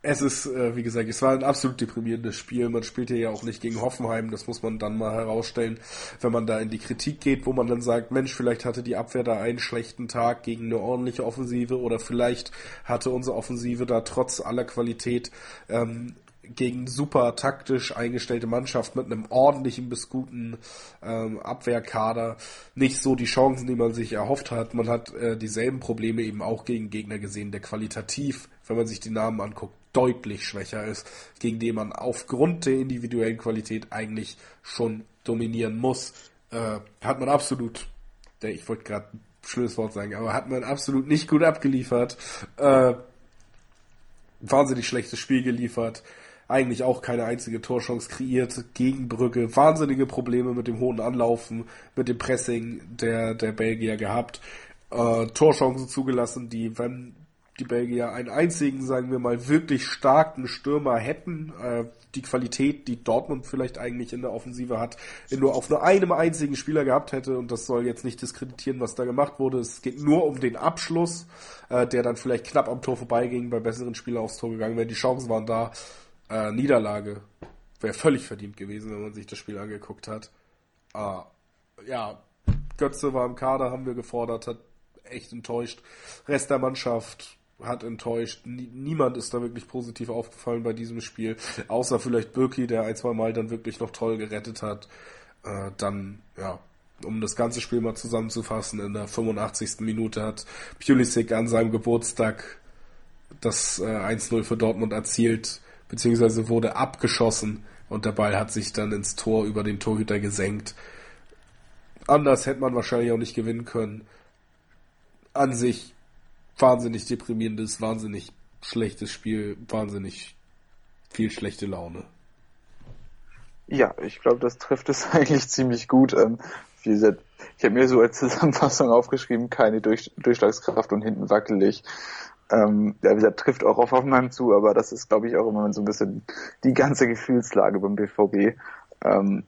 es ist, äh, wie gesagt, es war ein absolut deprimierendes Spiel. Man spielte ja auch nicht gegen Hoffenheim, das muss man dann mal herausstellen, wenn man da in die Kritik geht, wo man dann sagt, Mensch, vielleicht hatte die Abwehr da einen schlechten Tag gegen eine ordentliche Offensive oder vielleicht hatte unsere Offensive da trotz aller Qualität ähm, gegen super taktisch eingestellte Mannschaft mit einem ordentlichen bis guten ähm, Abwehrkader nicht so die Chancen, die man sich erhofft hat. Man hat äh, dieselben Probleme eben auch gegen Gegner gesehen, der qualitativ, wenn man sich die Namen anguckt, deutlich schwächer ist, gegen den man aufgrund der individuellen Qualität eigentlich schon dominieren muss. Äh, hat man absolut, ich wollte gerade ein schönes Wort sagen, aber hat man absolut nicht gut abgeliefert. Äh, wahnsinnig schlechtes Spiel geliefert eigentlich auch keine einzige Torchance kreiert gegen Brügge. Wahnsinnige Probleme mit dem hohen Anlaufen, mit dem Pressing der, der Belgier gehabt. Äh, Torchancen zugelassen, die, wenn die Belgier einen einzigen, sagen wir mal, wirklich starken Stürmer hätten, äh, die Qualität, die Dortmund vielleicht eigentlich in der Offensive hat, nur auf nur einem einzigen Spieler gehabt hätte, und das soll jetzt nicht diskreditieren, was da gemacht wurde. Es geht nur um den Abschluss, äh, der dann vielleicht knapp am Tor vorbeiging, bei besseren Spielern aufs Tor gegangen wäre. Die Chancen waren da äh, Niederlage wäre völlig verdient gewesen, wenn man sich das Spiel angeguckt hat. Ah, ja, Götze war im Kader, haben wir gefordert, hat echt enttäuscht. Rest der Mannschaft hat enttäuscht. niemand ist da wirklich positiv aufgefallen bei diesem Spiel, außer vielleicht Birki, der ein, zwei Mal dann wirklich noch toll gerettet hat. Äh, dann, ja, um das ganze Spiel mal zusammenzufassen, in der 85. Minute hat Pulisic an seinem Geburtstag das äh, 1-0 für Dortmund erzielt beziehungsweise wurde abgeschossen und der Ball hat sich dann ins Tor über den Torhüter gesenkt. Anders hätte man wahrscheinlich auch nicht gewinnen können. An sich wahnsinnig deprimierendes, wahnsinnig schlechtes Spiel, wahnsinnig viel schlechte Laune. Ja, ich glaube, das trifft es eigentlich ziemlich gut. Ähm, wie gesagt, ich habe mir so als Zusammenfassung aufgeschrieben, keine Durch Durchschlagskraft und hinten wackelig. Ähm, ja, wie gesagt, trifft auch auf Hoffenheim zu, aber das ist, glaube ich, auch immer so ein bisschen die ganze Gefühlslage beim BVB. Ähm,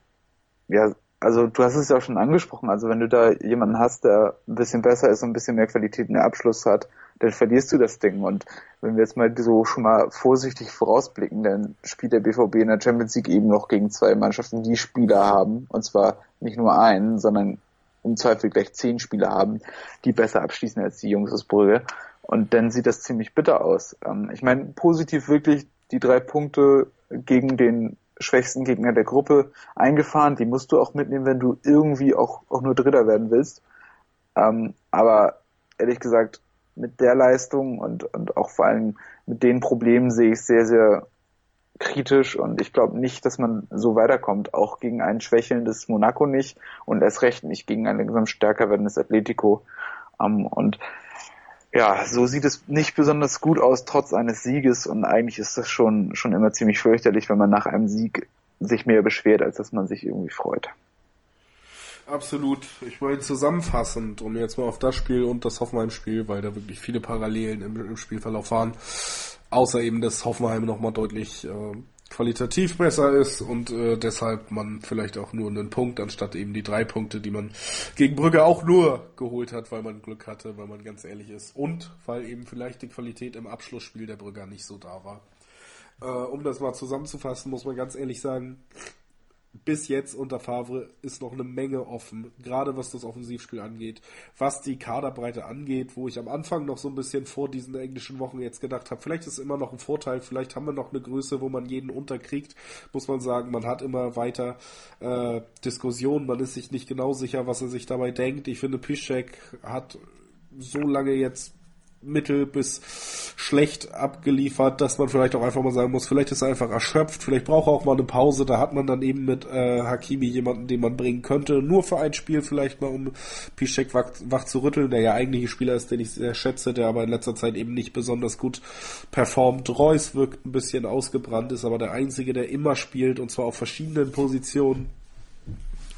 ja, also du hast es ja auch schon angesprochen, also wenn du da jemanden hast, der ein bisschen besser ist und ein bisschen mehr Qualität in der Abschluss hat, dann verlierst du das Ding. Und wenn wir jetzt mal so schon mal vorsichtig vorausblicken, dann spielt der BVB in der Champions League eben noch gegen zwei Mannschaften, die Spieler haben, und zwar nicht nur einen, sondern im Zweifel gleich zehn Spieler haben, die besser abschließen als die Jungs aus Brügge. Und dann sieht das ziemlich bitter aus. Ähm, ich meine, positiv wirklich die drei Punkte gegen den schwächsten Gegner der Gruppe eingefahren. Die musst du auch mitnehmen, wenn du irgendwie auch, auch nur Dritter werden willst. Ähm, aber ehrlich gesagt, mit der Leistung und, und auch vor allem mit den Problemen sehe ich sehr, sehr kritisch und ich glaube nicht, dass man so weiterkommt, auch gegen ein schwächelndes Monaco nicht und erst recht nicht gegen ein langsam stärker werdendes Atletico. Ähm, und ja, so sieht es nicht besonders gut aus, trotz eines Sieges. Und eigentlich ist das schon, schon immer ziemlich fürchterlich, wenn man nach einem Sieg sich mehr beschwert, als dass man sich irgendwie freut. Absolut. Ich meine zusammenfassend, um jetzt mal auf das Spiel und das Hoffenheim-Spiel, weil da wirklich viele Parallelen im, im Spielverlauf waren, außer eben, dass Hoffenheim nochmal deutlich äh, qualitativ besser ist und äh, deshalb man vielleicht auch nur einen Punkt anstatt eben die drei Punkte, die man gegen Brügge auch nur geholt hat, weil man Glück hatte, weil man ganz ehrlich ist und weil eben vielleicht die Qualität im Abschlussspiel der Brügger nicht so da war. Äh, um das mal zusammenzufassen, muss man ganz ehrlich sagen, bis jetzt unter Favre ist noch eine Menge offen, gerade was das Offensivspiel angeht, was die Kaderbreite angeht, wo ich am Anfang noch so ein bisschen vor diesen englischen Wochen jetzt gedacht habe, vielleicht ist immer noch ein Vorteil, vielleicht haben wir noch eine Größe, wo man jeden unterkriegt, muss man sagen, man hat immer weiter äh, Diskussionen, man ist sich nicht genau sicher, was er sich dabei denkt. Ich finde, Piszek hat so lange jetzt mittel bis schlecht abgeliefert, dass man vielleicht auch einfach mal sagen muss, vielleicht ist er einfach erschöpft, vielleicht braucht er auch mal eine Pause, da hat man dann eben mit äh, Hakimi jemanden, den man bringen könnte, nur für ein Spiel vielleicht mal, um Piszczek wach, wach zu rütteln, der ja eigentlich ein Spieler ist, den ich sehr schätze, der aber in letzter Zeit eben nicht besonders gut performt. Reus wirkt ein bisschen ausgebrannt, ist aber der Einzige, der immer spielt und zwar auf verschiedenen Positionen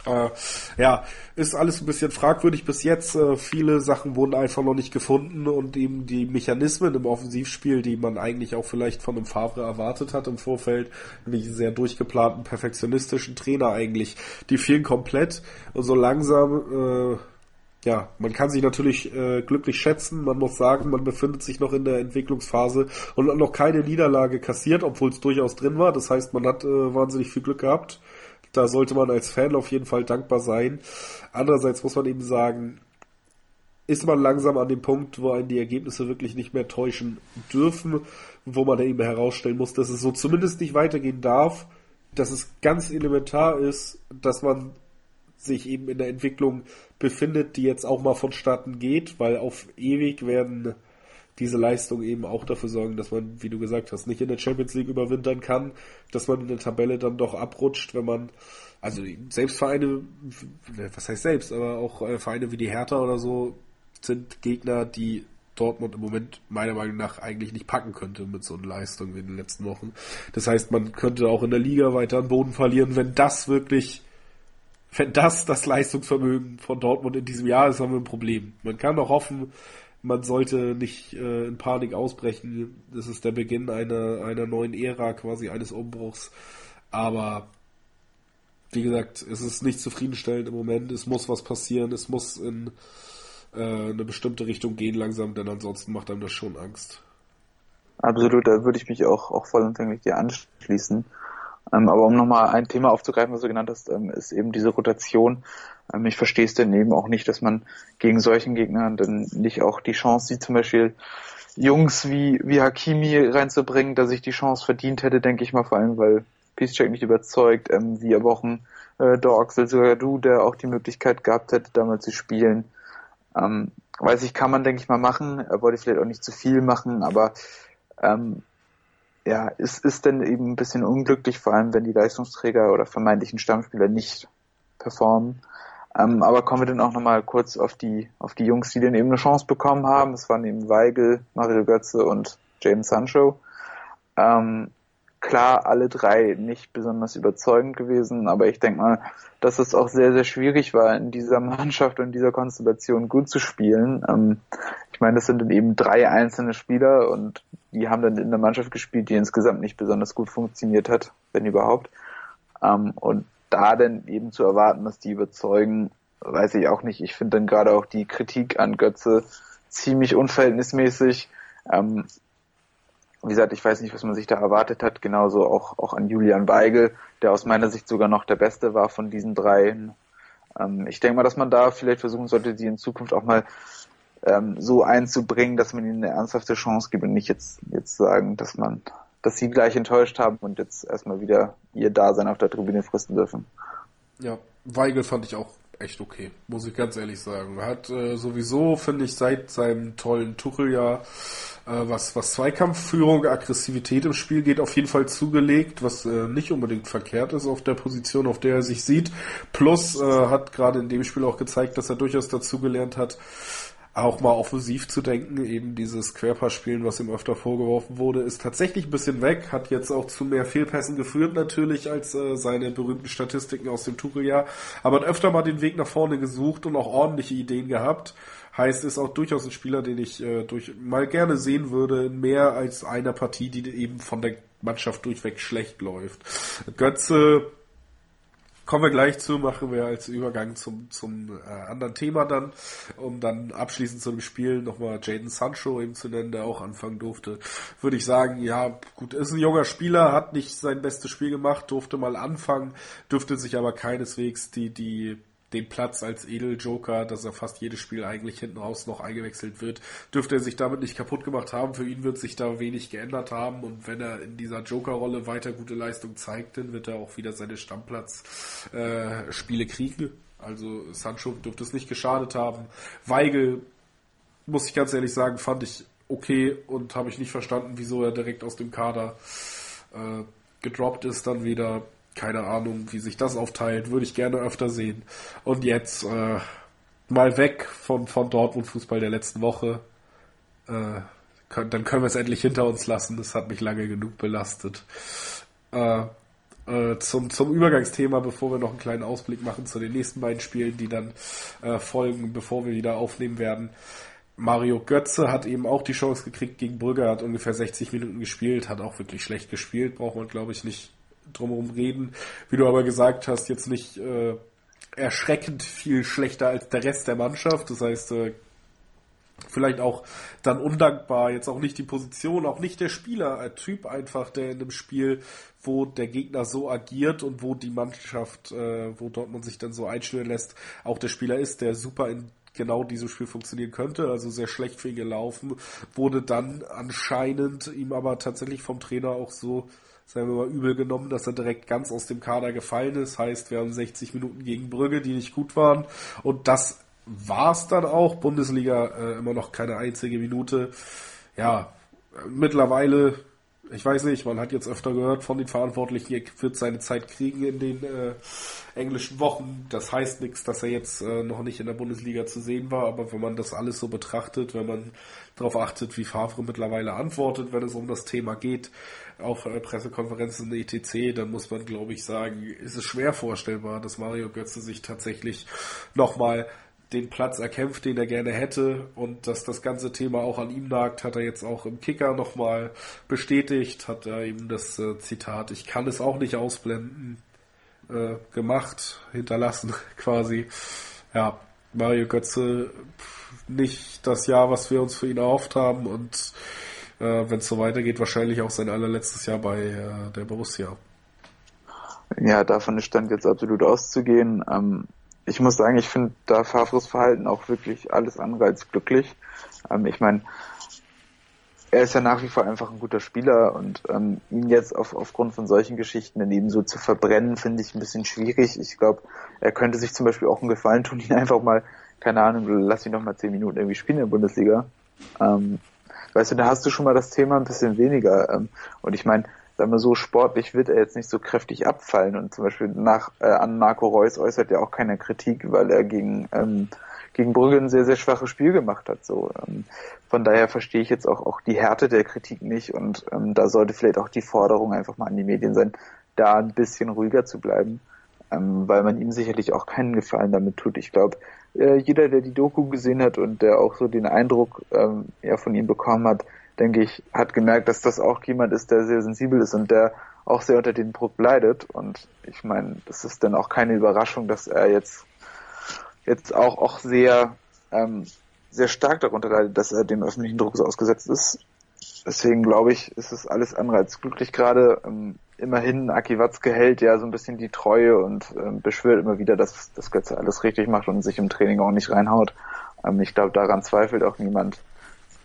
äh, ja, ist alles ein bisschen fragwürdig bis jetzt. Äh, viele Sachen wurden einfach noch nicht gefunden und eben die Mechanismen im Offensivspiel, die man eigentlich auch vielleicht von einem Favre erwartet hat im Vorfeld, nämlich einen sehr durchgeplanten, perfektionistischen Trainer eigentlich, die fehlen komplett und so langsam, äh, ja, man kann sich natürlich äh, glücklich schätzen. Man muss sagen, man befindet sich noch in der Entwicklungsphase und hat noch keine Niederlage kassiert, obwohl es durchaus drin war. Das heißt, man hat äh, wahnsinnig viel Glück gehabt. Da sollte man als Fan auf jeden Fall dankbar sein. Andererseits muss man eben sagen, ist man langsam an dem Punkt, wo einen die Ergebnisse wirklich nicht mehr täuschen dürfen, wo man eben herausstellen muss, dass es so zumindest nicht weitergehen darf, dass es ganz elementar ist, dass man sich eben in der Entwicklung befindet, die jetzt auch mal vonstatten geht, weil auf ewig werden diese Leistung eben auch dafür sorgen, dass man, wie du gesagt hast, nicht in der Champions League überwintern kann, dass man in der Tabelle dann doch abrutscht, wenn man, also selbst Vereine, was heißt selbst, aber auch äh, Vereine wie die Hertha oder so sind Gegner, die Dortmund im Moment meiner Meinung nach eigentlich nicht packen könnte mit so einer Leistung wie in den letzten Wochen. Das heißt, man könnte auch in der Liga weiter an Boden verlieren, wenn das wirklich, wenn das das Leistungsvermögen von Dortmund in diesem Jahr ist, haben wir ein Problem. Man kann doch hoffen, man sollte nicht äh, in Panik ausbrechen. Das ist der Beginn einer, einer neuen Ära, quasi eines Umbruchs. Aber wie gesagt, es ist nicht zufriedenstellend im Moment. Es muss was passieren. Es muss in äh, eine bestimmte Richtung gehen langsam, denn ansonsten macht einem das schon Angst. Absolut, da würde ich mich auch, auch vollumfänglich dir anschließen. Ähm, aber um nochmal ein Thema aufzugreifen, was du genannt hast, ähm, ist eben diese Rotation. Ähm, ich verstehe es dann eben auch nicht, dass man gegen solchen Gegnern dann nicht auch die Chance sieht, zum Beispiel Jungs wie, wie Hakimi reinzubringen, dass ich die Chance verdient hätte, denke ich mal, vor allem, weil Peacecheck nicht überzeugt, wie aber auch ein äh, Doxel, sogar du, der auch die Möglichkeit gehabt hätte, damals zu spielen. Ähm, weiß ich, kann man, denke ich mal, machen. Er wollte vielleicht auch nicht zu viel machen, aber ähm, ja, ist, ist denn eben ein bisschen unglücklich, vor allem wenn die Leistungsträger oder vermeintlichen Stammspieler nicht performen. Ähm, aber kommen wir dann auch nochmal kurz auf die, auf die Jungs, die dann eben eine Chance bekommen haben. Es waren eben Weigel, Mario Götze und James Sancho. Ähm, klar, alle drei nicht besonders überzeugend gewesen, aber ich denke mal, dass es auch sehr, sehr schwierig war, in dieser Mannschaft und dieser Konstellation gut zu spielen. Ähm, ich meine, das sind dann eben drei einzelne Spieler und die haben dann in der Mannschaft gespielt, die insgesamt nicht besonders gut funktioniert hat, wenn überhaupt. Ähm, und da denn eben zu erwarten, dass die überzeugen, weiß ich auch nicht. Ich finde dann gerade auch die Kritik an Götze ziemlich unverhältnismäßig. Ähm, wie gesagt, ich weiß nicht, was man sich da erwartet hat. Genauso auch, auch an Julian Weigel, der aus meiner Sicht sogar noch der Beste war von diesen dreien. Ähm, ich denke mal, dass man da vielleicht versuchen sollte, sie in Zukunft auch mal ähm, so einzubringen, dass man ihnen eine ernsthafte Chance gibt und nicht jetzt, jetzt sagen, dass man dass sie gleich enttäuscht haben und jetzt erstmal wieder ihr Dasein auf der Tribüne fristen dürfen. Ja, Weigel fand ich auch echt okay, muss ich ganz ehrlich sagen. Hat äh, sowieso, finde ich, seit seinem tollen Tucheljahr, äh, was, was Zweikampfführung, Aggressivität im Spiel geht, auf jeden Fall zugelegt, was äh, nicht unbedingt verkehrt ist auf der Position, auf der er sich sieht. Plus äh, hat gerade in dem Spiel auch gezeigt, dass er durchaus dazugelernt hat, auch mal offensiv zu denken. Eben dieses Querpassspielen, was ihm öfter vorgeworfen wurde, ist tatsächlich ein bisschen weg. Hat jetzt auch zu mehr Fehlpässen geführt natürlich als äh, seine berühmten Statistiken aus dem Tucheljahr. Aber hat öfter mal den Weg nach vorne gesucht und auch ordentliche Ideen gehabt. Heißt, ist auch durchaus ein Spieler, den ich äh, durch mal gerne sehen würde, mehr als einer Partie, die eben von der Mannschaft durchweg schlecht läuft. Götze Kommen wir gleich zu, machen wir als Übergang zum, zum äh, anderen Thema dann, um dann abschließend zu dem Spiel nochmal Jaden Sancho eben zu nennen, der auch anfangen durfte. Würde ich sagen, ja, gut, ist ein junger Spieler, hat nicht sein bestes Spiel gemacht, durfte mal anfangen, dürfte sich aber keineswegs die, die den Platz als Edeljoker, dass er fast jedes Spiel eigentlich hinten raus noch eingewechselt wird, dürfte er sich damit nicht kaputt gemacht haben. Für ihn wird sich da wenig geändert haben und wenn er in dieser Joker-Rolle weiter gute Leistung zeigt, dann wird er auch wieder seine Stammplatz-Spiele äh, kriegen. Also Sancho dürfte es nicht geschadet haben. Weigel muss ich ganz ehrlich sagen, fand ich okay und habe ich nicht verstanden, wieso er direkt aus dem Kader äh, gedroppt ist, dann wieder. Keine Ahnung, wie sich das aufteilt, würde ich gerne öfter sehen. Und jetzt äh, mal weg von, von Dortmund-Fußball der letzten Woche. Äh, können, dann können wir es endlich hinter uns lassen. Das hat mich lange genug belastet. Äh, äh, zum, zum Übergangsthema, bevor wir noch einen kleinen Ausblick machen zu den nächsten beiden Spielen, die dann äh, folgen, bevor wir wieder aufnehmen werden. Mario Götze hat eben auch die Chance gekriegt gegen Brügge, hat ungefähr 60 Minuten gespielt, hat auch wirklich schlecht gespielt, braucht man glaube ich nicht drumherum reden. Wie du aber gesagt hast, jetzt nicht äh, erschreckend viel schlechter als der Rest der Mannschaft. Das heißt, äh, vielleicht auch dann undankbar, jetzt auch nicht die Position, auch nicht der Spieler, ein Typ einfach, der in einem Spiel, wo der Gegner so agiert und wo die Mannschaft, äh, wo Dortmund sich dann so einstellen lässt, auch der Spieler ist, der super in genau diesem Spiel funktionieren könnte, also sehr schlecht für ihn gelaufen, wurde dann anscheinend ihm aber tatsächlich vom Trainer auch so sagen wir mal, übel genommen, dass er direkt ganz aus dem Kader gefallen ist. Heißt, wir haben 60 Minuten gegen Brügge, die nicht gut waren. Und das war es dann auch. Bundesliga äh, immer noch keine einzige Minute. Ja, mittlerweile, ich weiß nicht, man hat jetzt öfter gehört von den Verantwortlichen, er wird seine Zeit kriegen in den äh, englischen Wochen. Das heißt nichts, dass er jetzt äh, noch nicht in der Bundesliga zu sehen war, aber wenn man das alles so betrachtet, wenn man darauf achtet, wie Favre mittlerweile antwortet, wenn es um das Thema geht, auf äh, Pressekonferenzen etc., dann muss man, glaube ich, sagen, ist es schwer vorstellbar, dass Mario Götze sich tatsächlich nochmal den Platz erkämpft, den er gerne hätte und dass das ganze Thema auch an ihm nagt, hat er jetzt auch im Kicker nochmal bestätigt, hat er eben das äh, Zitat, ich kann es auch nicht ausblenden, äh, gemacht, hinterlassen quasi. Ja, Mario Götze nicht das Jahr, was wir uns für ihn erhofft haben und äh, wenn es so weitergeht, wahrscheinlich auch sein allerletztes Jahr bei äh, der Borussia. Ja, davon ist Stand jetzt absolut auszugehen. Ähm, ich muss sagen, ich finde da Favres Verhalten auch wirklich alles andere als glücklich. Ähm, ich meine, er ist ja nach wie vor einfach ein guter Spieler und ähm, ihn jetzt auf, aufgrund von solchen Geschichten daneben so zu verbrennen, finde ich ein bisschen schwierig. Ich glaube, er könnte sich zum Beispiel auch einen Gefallen tun, ihn einfach mal, keine Ahnung, lass ihn noch mal zehn Minuten irgendwie spielen in der Bundesliga. Ähm, weißt du, da hast du schon mal das Thema ein bisschen weniger. Ähm, und ich meine, sagen wir so, sportlich wird er jetzt nicht so kräftig abfallen. Und zum Beispiel nach äh, an Marco Reus äußert er auch keine Kritik, weil er gegen ähm, gegen Brügge ein sehr, sehr schwaches Spiel gemacht hat. So, ähm, von daher verstehe ich jetzt auch, auch die Härte der Kritik nicht und ähm, da sollte vielleicht auch die Forderung einfach mal an die Medien sein, da ein bisschen ruhiger zu bleiben, ähm, weil man ihm sicherlich auch keinen Gefallen damit tut. Ich glaube, äh, jeder, der die Doku gesehen hat und der auch so den Eindruck ähm, ja, von ihm bekommen hat, denke ich, hat gemerkt, dass das auch jemand ist, der sehr sensibel ist und der auch sehr unter dem Druck leidet. Und ich meine, das ist dann auch keine Überraschung, dass er jetzt jetzt auch auch sehr ähm, sehr stark darunter leidet, dass er dem öffentlichen Druck so ausgesetzt ist. Deswegen glaube ich, ist es alles andere als glücklich gerade. Ähm, immerhin, Aki Watzke hält ja so ein bisschen die Treue und ähm, beschwört immer wieder, dass das Götze alles richtig macht und sich im Training auch nicht reinhaut. Ähm, ich glaube, daran zweifelt auch niemand.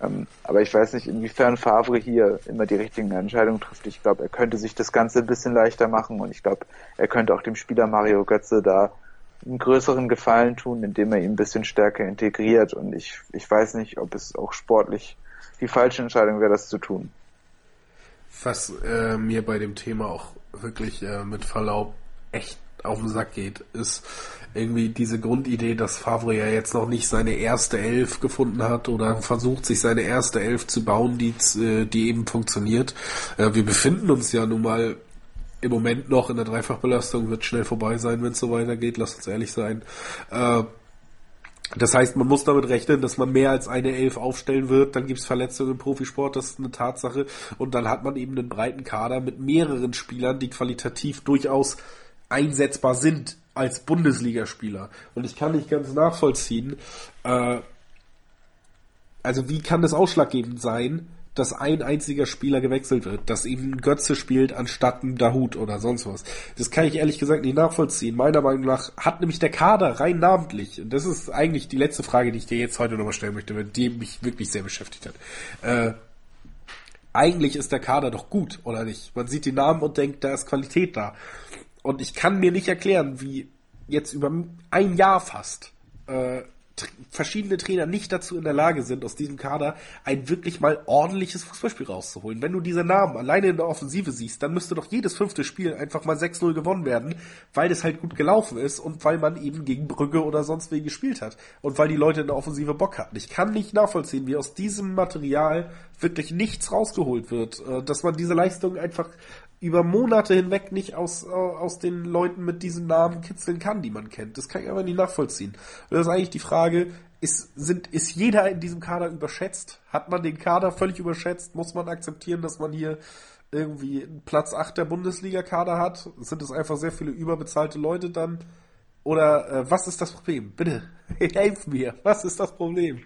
Ähm, aber ich weiß nicht, inwiefern Favre hier immer die richtigen Entscheidungen trifft. Ich glaube, er könnte sich das Ganze ein bisschen leichter machen und ich glaube, er könnte auch dem Spieler Mario Götze da einen größeren Gefallen tun, indem er ihn ein bisschen stärker integriert. Und ich, ich weiß nicht, ob es auch sportlich die falsche Entscheidung wäre, das zu tun. Was äh, mir bei dem Thema auch wirklich äh, mit Verlaub echt auf den Sack geht, ist irgendwie diese Grundidee, dass Favre ja jetzt noch nicht seine erste Elf gefunden hat oder versucht, sich seine erste Elf zu bauen, die, äh, die eben funktioniert. Äh, wir befinden uns ja nun mal im Moment noch in der Dreifachbelastung, wird schnell vorbei sein, wenn es so weitergeht, lass uns ehrlich sein. Das heißt, man muss damit rechnen, dass man mehr als eine Elf aufstellen wird. Dann gibt's Verletzungen im Profisport, das ist eine Tatsache. Und dann hat man eben einen breiten Kader mit mehreren Spielern, die qualitativ durchaus einsetzbar sind als Bundesligaspieler. Und ich kann nicht ganz nachvollziehen, äh, also wie kann das ausschlaggebend sein, dass ein einziger Spieler gewechselt wird, dass eben Götze spielt anstatt ein Dahut oder sonst was. Das kann ich ehrlich gesagt nicht nachvollziehen. Meiner Meinung nach hat nämlich der Kader rein namentlich, und das ist eigentlich die letzte Frage, die ich dir jetzt heute nochmal stellen möchte, weil die mich wirklich sehr beschäftigt hat. Äh, eigentlich ist der Kader doch gut, oder nicht? Man sieht die Namen und denkt, da ist Qualität da. Und ich kann mir nicht erklären, wie jetzt über ein Jahr fast äh, verschiedene Trainer nicht dazu in der Lage sind, aus diesem Kader ein wirklich mal ordentliches Fußballspiel rauszuholen. Wenn du diese Namen alleine in der Offensive siehst, dann müsste doch jedes fünfte Spiel einfach mal 6-0 gewonnen werden, weil es halt gut gelaufen ist und weil man eben gegen Brügge oder sonst wie gespielt hat und weil die Leute in der Offensive Bock hatten. Ich kann nicht nachvollziehen, wie aus diesem Material wirklich nichts rausgeholt wird, äh, dass man diese Leistung einfach über Monate hinweg nicht aus, aus den Leuten mit diesen Namen kitzeln kann, die man kennt. Das kann ich aber nicht nachvollziehen. Und das ist eigentlich die Frage, ist, sind, ist jeder in diesem Kader überschätzt? Hat man den Kader völlig überschätzt? Muss man akzeptieren, dass man hier irgendwie Platz 8 der Bundesliga-Kader hat? Sind es einfach sehr viele überbezahlte Leute dann? Oder äh, was ist das Problem? Bitte, helf mir. Was ist das Problem?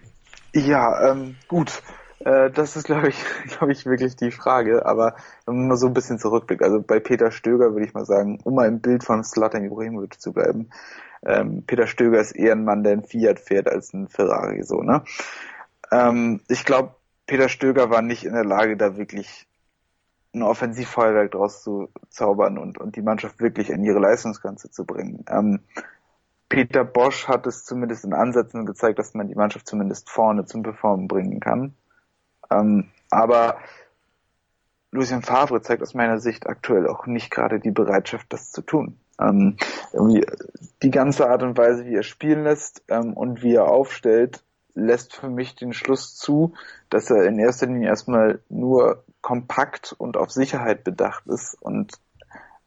Ja, ähm, gut. Äh, das ist, glaube ich, glaube ich, wirklich die Frage. Aber wenn man mal so ein bisschen zurückblickt, also bei Peter Stöger würde ich mal sagen, um mal im Bild von Slatan Ibrahimovic zu bleiben, ähm, Peter Stöger ist eher ein Mann, der ein Fiat fährt als ein Ferrari, so, ne? Ähm, ich glaube, Peter Stöger war nicht in der Lage, da wirklich ein Offensivfeuerwerk draus zu zaubern und, und die Mannschaft wirklich an ihre Leistungsgrenze zu bringen. Ähm, Peter Bosch hat es zumindest in Ansätzen gezeigt, dass man die Mannschaft zumindest vorne zum Performen bringen kann. Ähm, aber Lucien Favre zeigt aus meiner Sicht aktuell auch nicht gerade die Bereitschaft, das zu tun. Ähm, irgendwie die ganze Art und Weise, wie er spielen lässt ähm, und wie er aufstellt, lässt für mich den Schluss zu, dass er in erster Linie erstmal nur kompakt und auf Sicherheit bedacht ist und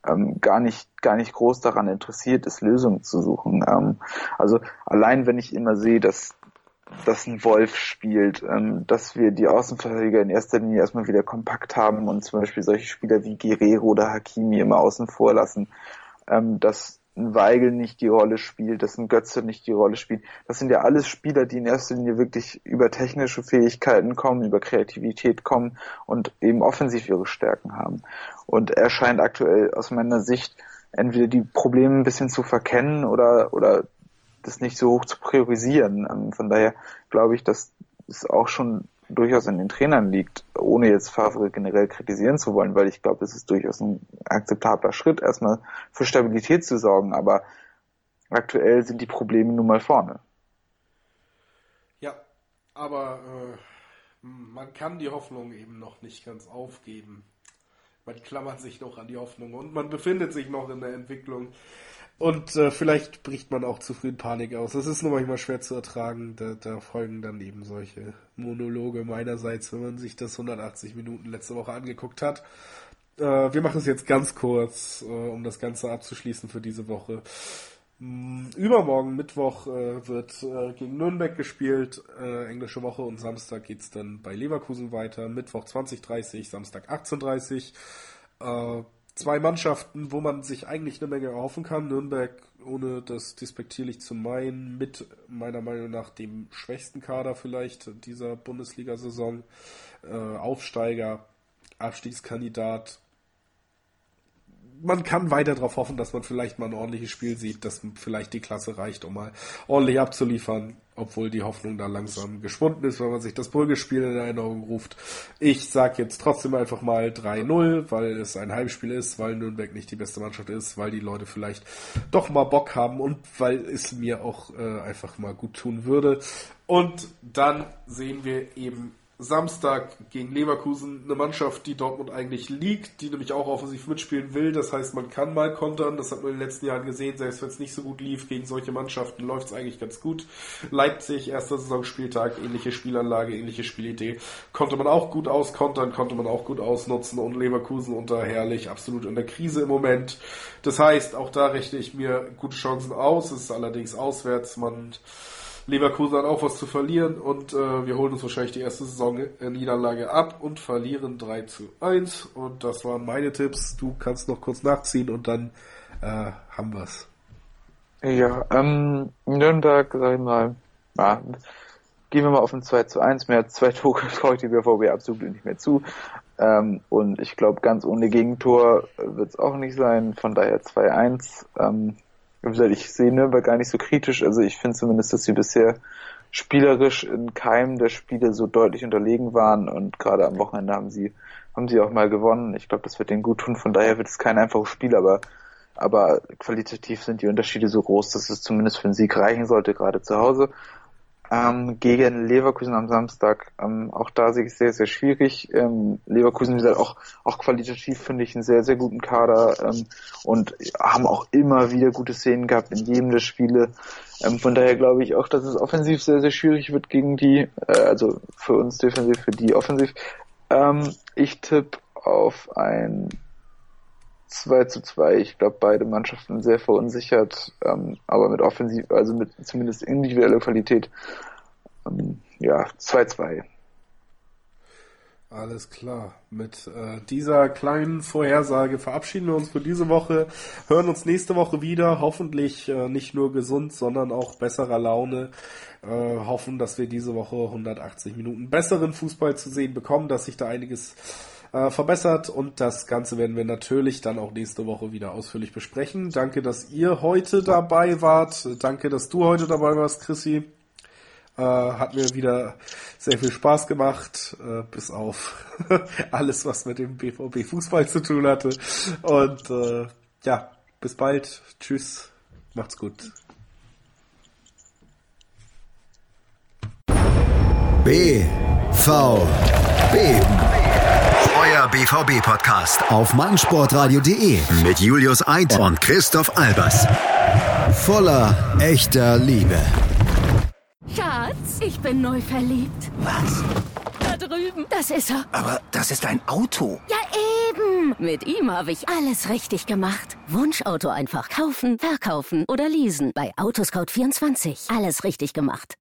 ähm, gar nicht gar nicht groß daran interessiert ist, Lösungen zu suchen. Ähm, also allein wenn ich immer sehe, dass dass ein Wolf spielt, ähm, dass wir die Außenverteidiger in erster Linie erstmal wieder kompakt haben und zum Beispiel solche Spieler wie Guerrero oder Hakimi immer außen vor lassen, ähm, dass ein Weigel nicht die Rolle spielt, dass ein Götze nicht die Rolle spielt. Das sind ja alles Spieler, die in erster Linie wirklich über technische Fähigkeiten kommen, über Kreativität kommen und eben offensiv ihre Stärken haben. Und er scheint aktuell aus meiner Sicht entweder die Probleme ein bisschen zu verkennen oder, oder das nicht so hoch zu priorisieren. Ähm, von daher glaube ich, dass es auch schon durchaus an den Trainern liegt, ohne jetzt Favre generell kritisieren zu wollen, weil ich glaube, es ist durchaus ein akzeptabler Schritt, erstmal für Stabilität zu sorgen, aber aktuell sind die Probleme nun mal vorne. Ja, aber äh, man kann die Hoffnung eben noch nicht ganz aufgeben. Man klammert sich noch an die Hoffnung und man befindet sich noch in der Entwicklung. Und äh, vielleicht bricht man auch zu früh in Panik aus. Das ist nur manchmal schwer zu ertragen. Da, da folgen dann eben solche Monologe meinerseits, wenn man sich das 180 Minuten letzte Woche angeguckt hat. Äh, wir machen es jetzt ganz kurz, äh, um das Ganze abzuschließen für diese Woche. Mm, übermorgen, Mittwoch, äh, wird äh, gegen Nürnberg gespielt, äh, englische Woche und Samstag geht's dann bei Leverkusen weiter. Mittwoch 20.30, Samstag 18.30 zwei Mannschaften, wo man sich eigentlich eine Menge erhoffen kann. Nürnberg, ohne das despektierlich zu meinen, mit meiner Meinung nach dem schwächsten Kader vielleicht dieser Bundesliga-Saison. Äh, Aufsteiger, Abstiegskandidat. Man kann weiter darauf hoffen, dass man vielleicht mal ein ordentliches Spiel sieht, dass vielleicht die Klasse reicht, um mal ordentlich abzuliefern obwohl die Hoffnung da langsam geschwunden ist, wenn man sich das Brügge-Spiel in Erinnerung ruft. Ich sag jetzt trotzdem einfach mal 3-0, weil es ein Heimspiel ist, weil Nürnberg nicht die beste Mannschaft ist, weil die Leute vielleicht doch mal Bock haben und weil es mir auch äh, einfach mal gut tun würde. Und dann sehen wir eben Samstag gegen Leverkusen eine Mannschaft, die Dortmund eigentlich liegt, die nämlich auch offensiv mitspielen will. Das heißt, man kann mal kontern. Das hat man in den letzten Jahren gesehen. Selbst wenn es nicht so gut lief, gegen solche Mannschaften läuft es eigentlich ganz gut. Leipzig, erster Saisonspieltag, ähnliche Spielanlage, ähnliche Spielidee. Konnte man auch gut auskontern, konnte man auch gut ausnutzen. Und Leverkusen unter Herrlich absolut in der Krise im Moment. Das heißt, auch da rechne ich mir gute Chancen aus. Es ist allerdings auswärts. Man Leverkusen hat auch was zu verlieren und äh, wir holen uns wahrscheinlich die erste Saison-Niederlage ab und verlieren 3 zu 1. Und das waren meine Tipps. Du kannst noch kurz nachziehen und dann äh, haben wir's. Ja, ähm, Nürnberg, sag ich mal, ja, gehen wir mal auf ein 2 zu 1. Mehr zwei Tore traue ich dem BVB absolut nicht mehr zu. Ähm, und ich glaube, ganz ohne Gegentor wird's auch nicht sein. Von daher 2-1. Ähm, ich sehe Nürnberg gar nicht so kritisch. Also ich finde zumindest, dass sie bisher spielerisch in keinem der Spiele so deutlich unterlegen waren und gerade am Wochenende haben sie haben sie auch mal gewonnen. Ich glaube, das wird denen gut tun. Von daher wird es kein einfaches Spiel, aber aber qualitativ sind die Unterschiede so groß, dass es zumindest für einen Sieg reichen sollte, gerade zu Hause. Ähm, gegen Leverkusen am Samstag. Ähm, auch da sehe ich sehr, sehr schwierig. Ähm, Leverkusen, wie gesagt, auch, auch qualitativ finde ich einen sehr, sehr guten Kader ähm, und haben auch immer wieder gute Szenen gehabt in jedem der Spiele. Ähm, von daher glaube ich auch, dass es offensiv sehr, sehr schwierig wird gegen die, äh, also für uns defensiv, für die offensiv. Ähm, ich tippe auf ein 2 zu 2. Ich glaube, beide Mannschaften sehr verunsichert, ähm, aber mit offensiv, also mit zumindest individueller Qualität. Ähm, ja, 2-2. Alles klar. Mit äh, dieser kleinen Vorhersage verabschieden wir uns für diese Woche, hören uns nächste Woche wieder, hoffentlich äh, nicht nur gesund, sondern auch besserer Laune. Äh, hoffen, dass wir diese Woche 180 Minuten besseren Fußball zu sehen bekommen, dass sich da einiges äh, verbessert und das Ganze werden wir natürlich dann auch nächste Woche wieder ausführlich besprechen. Danke, dass ihr heute dabei wart. Danke, dass du heute dabei warst, Chrissy. Äh, hat mir wieder sehr viel Spaß gemacht, äh, bis auf alles, was mit dem BVB Fußball zu tun hatte. Und äh, ja, bis bald. Tschüss. Macht's gut. B V B euer BVB-Podcast auf meinsportradio.de mit Julius Eid und Christoph Albers. Voller echter Liebe. Schatz, ich bin neu verliebt. Was? Da drüben. Das ist er. Aber das ist ein Auto. Ja, eben. Mit ihm habe ich alles richtig gemacht. Wunschauto einfach kaufen, verkaufen oder leasen. Bei Autoscout24. Alles richtig gemacht.